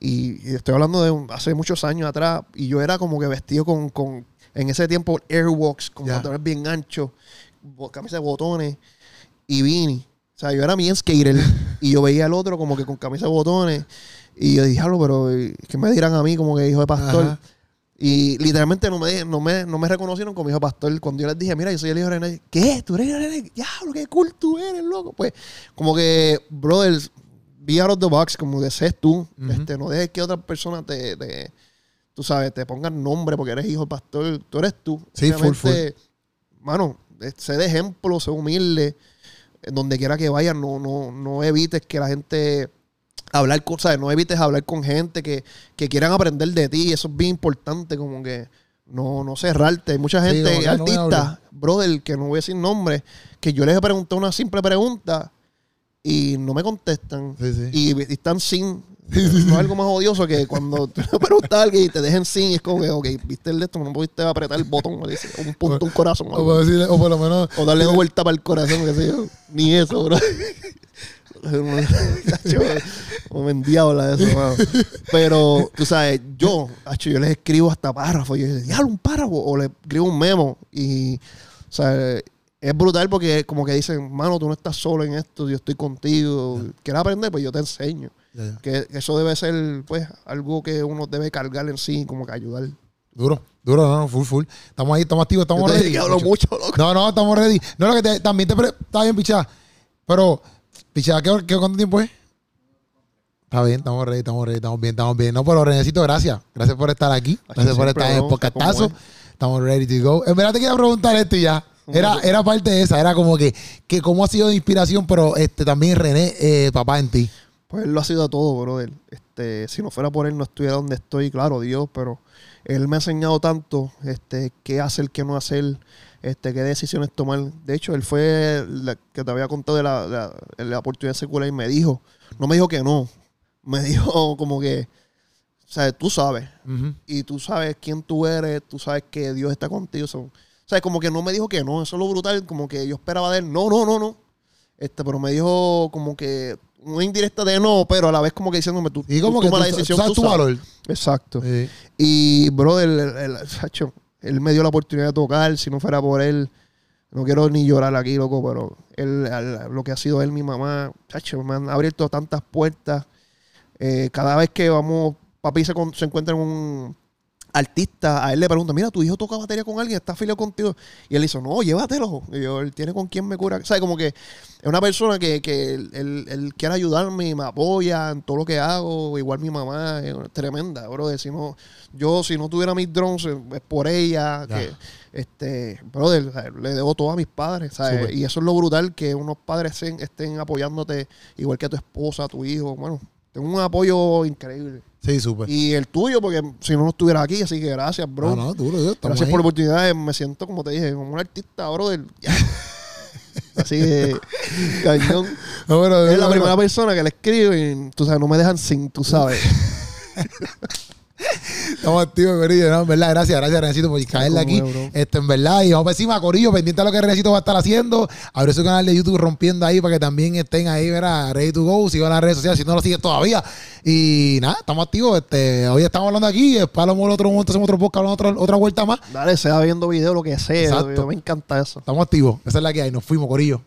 Y, y estoy hablando de hace muchos años atrás. Y yo era como que vestido con, con en ese tiempo, Airwalks, con pantalones bien anchos, bo- camisa de botones y beanie. O sea, yo era bien skater. y yo veía al otro como que con camisa de botones. Y yo dije, "Diablo, pero ¿y ¿qué me dirán a mí como que hijo de pastor? Ajá. Y literalmente no me, no, me, no me reconocieron como hijo de pastor. Cuando yo les dije, mira, yo soy el hijo de René. ¿Qué? ¿Tú eres el hijo de René? Diablo, qué cool tú eres, loco. Pues, como que, brothers, be out of the box, como desees tú. Ujú. este, no dejes que otras personas te, te- tú sabes, te pongan nombre porque eres hijo de pastor. Tú eres tú. Sí, full, Mano, eh, sé de ejemplo, sé humilde. Donde quiera que vayas, no, no, no evites que la gente hablar cosas, no evites hablar con gente que, que quieran aprender de ti. Eso es bien importante, como que no, no cerrarte. Hay mucha gente, no artistas, brother, que no voy a decir nombre, que yo les he preguntado una simple pregunta y no me contestan. Sí, sí. Y, y están sin. No es algo más odioso que cuando tú le preguntas a alguien y te dejen sin, es como que, ok, viste el de esto, no pudiste apretar el botón, o un punto, un corazón. O por, decirle- o por lo menos. O darle una vuelta para el corazón, qué sé yo. Ni eso, bro. [laughs] Me endiabla eso, mano. Pero, tú sabes, yo, yo les escribo hasta párrafos. Yo digo, un párrafo. O le escribo un memo. Y, o sea, es brutal porque como que dicen, mano, tú no estás solo en esto, yo estoy contigo. ¿Quieres aprender? Pues yo te enseño. Ya, ya. Que eso debe ser, pues, algo que uno debe cargar en sí, como que ayudar. Duro, duro, no, no, full, full. Estamos ahí, estamos activos, estamos ready. hablo mucho, loco. No, no, estamos ready. No, lo que te- también te. Está bien, pichada. Pero, pichada, ¿qué, qué, ¿cuánto tiempo es? Está bien, estamos ready, estamos ready, estamos bien, estamos bien. No, pero Renecito, gracias. Gracias por estar aquí. Gracias por estar en podcastazo. ¿cómo Estamos ready to go. En verdad te quería preguntar esto y ya. Era, era parte de esa, era como que, que cómo ha sido de inspiración, pero este también René, eh, papá en ti. Pues él lo ha sido todo, brother. Este, si no fuera por él, no estuviera donde estoy, claro, Dios, pero él me ha enseñado tanto, este, qué hacer, qué no hacer, este, qué decisiones tomar. De hecho, él fue la que te había contado de la, la, oportunidad secular y me dijo, no me dijo que no, me [laughs] dijo como que, o sea, tú sabes, y tú sabes quién tú eres, tú sabes que Dios está contigo. so- o sea, como que no me dijo que no, eso es lo brutal, como que yo esperaba de él, no, no, no, no. Este, pero me dijo como que una indirecta de no, pero a la vez como que diciéndome tú, Y como tú que toma tú, la decisión, sabes tú tu sabes. valor. Exacto. Sí. Y, brother, el, el- Sacho, él me dio la oportunidad de tocar. Si no fuera por él, no quiero ni llorar aquí, loco, pero él, al- lo que ha sido él, mi mamá, Sacho, me han abierto tantas puertas. Eh, cada vez que vamos, papi se, con- se encuentra en un artista, a él le pregunta, mira, tu hijo toca batería con alguien, está afiliado contigo. Y él dice, no, llévatelo. Y yo, él tiene con quién me cura. O sea, como que es una persona que, que él, él- él quiere ayudarme y me apoya en todo lo que hago. Igual mi mamá es tremenda, bro. No, yo, si no tuviera mis drones, eh, es por ella. Que, este, brother, le debo todo a mis padres. ¿sabes? Y eso es lo brutal, que unos padres estén, estén apoyándote, igual que a tu esposa, a tu hijo. Bueno, tengo un apoyo increíble. Sí, súper. Y el tuyo, porque si no, no estuviera aquí. Así que gracias, bro. No, no, duro, yo, Gracias por la oportunidad. eh, Me siento, como te dije, como un artista, brother. Ya. [laughs] Así de cañón. [laughs] No, Es la primera persona que le escribo y tú sabes, no me dejan sin, tú sabes. [laughs] Estamos activos, Corillo. No, en verdad, gracias, gracias, Renecito, por caerle aquí. Bro. Este, en verdad, y vamos para encima, Corillo, pendiente a lo que Renecito va a estar haciendo. Abre su canal de YouTube rompiendo ahí para que también estén ahí, verá, ready to go. Sigan las redes sociales si no lo sigues todavía. Y nada, estamos activos. Este, hoy estamos hablando aquí. Después lo otro momento hacemos otro podcast, hablamos otra, otra vuelta más. Dale, sea viendo video, lo que sea. Exacto. Me encanta eso. Estamos activos. Esa es la que hay. Nos fuimos, Corillo.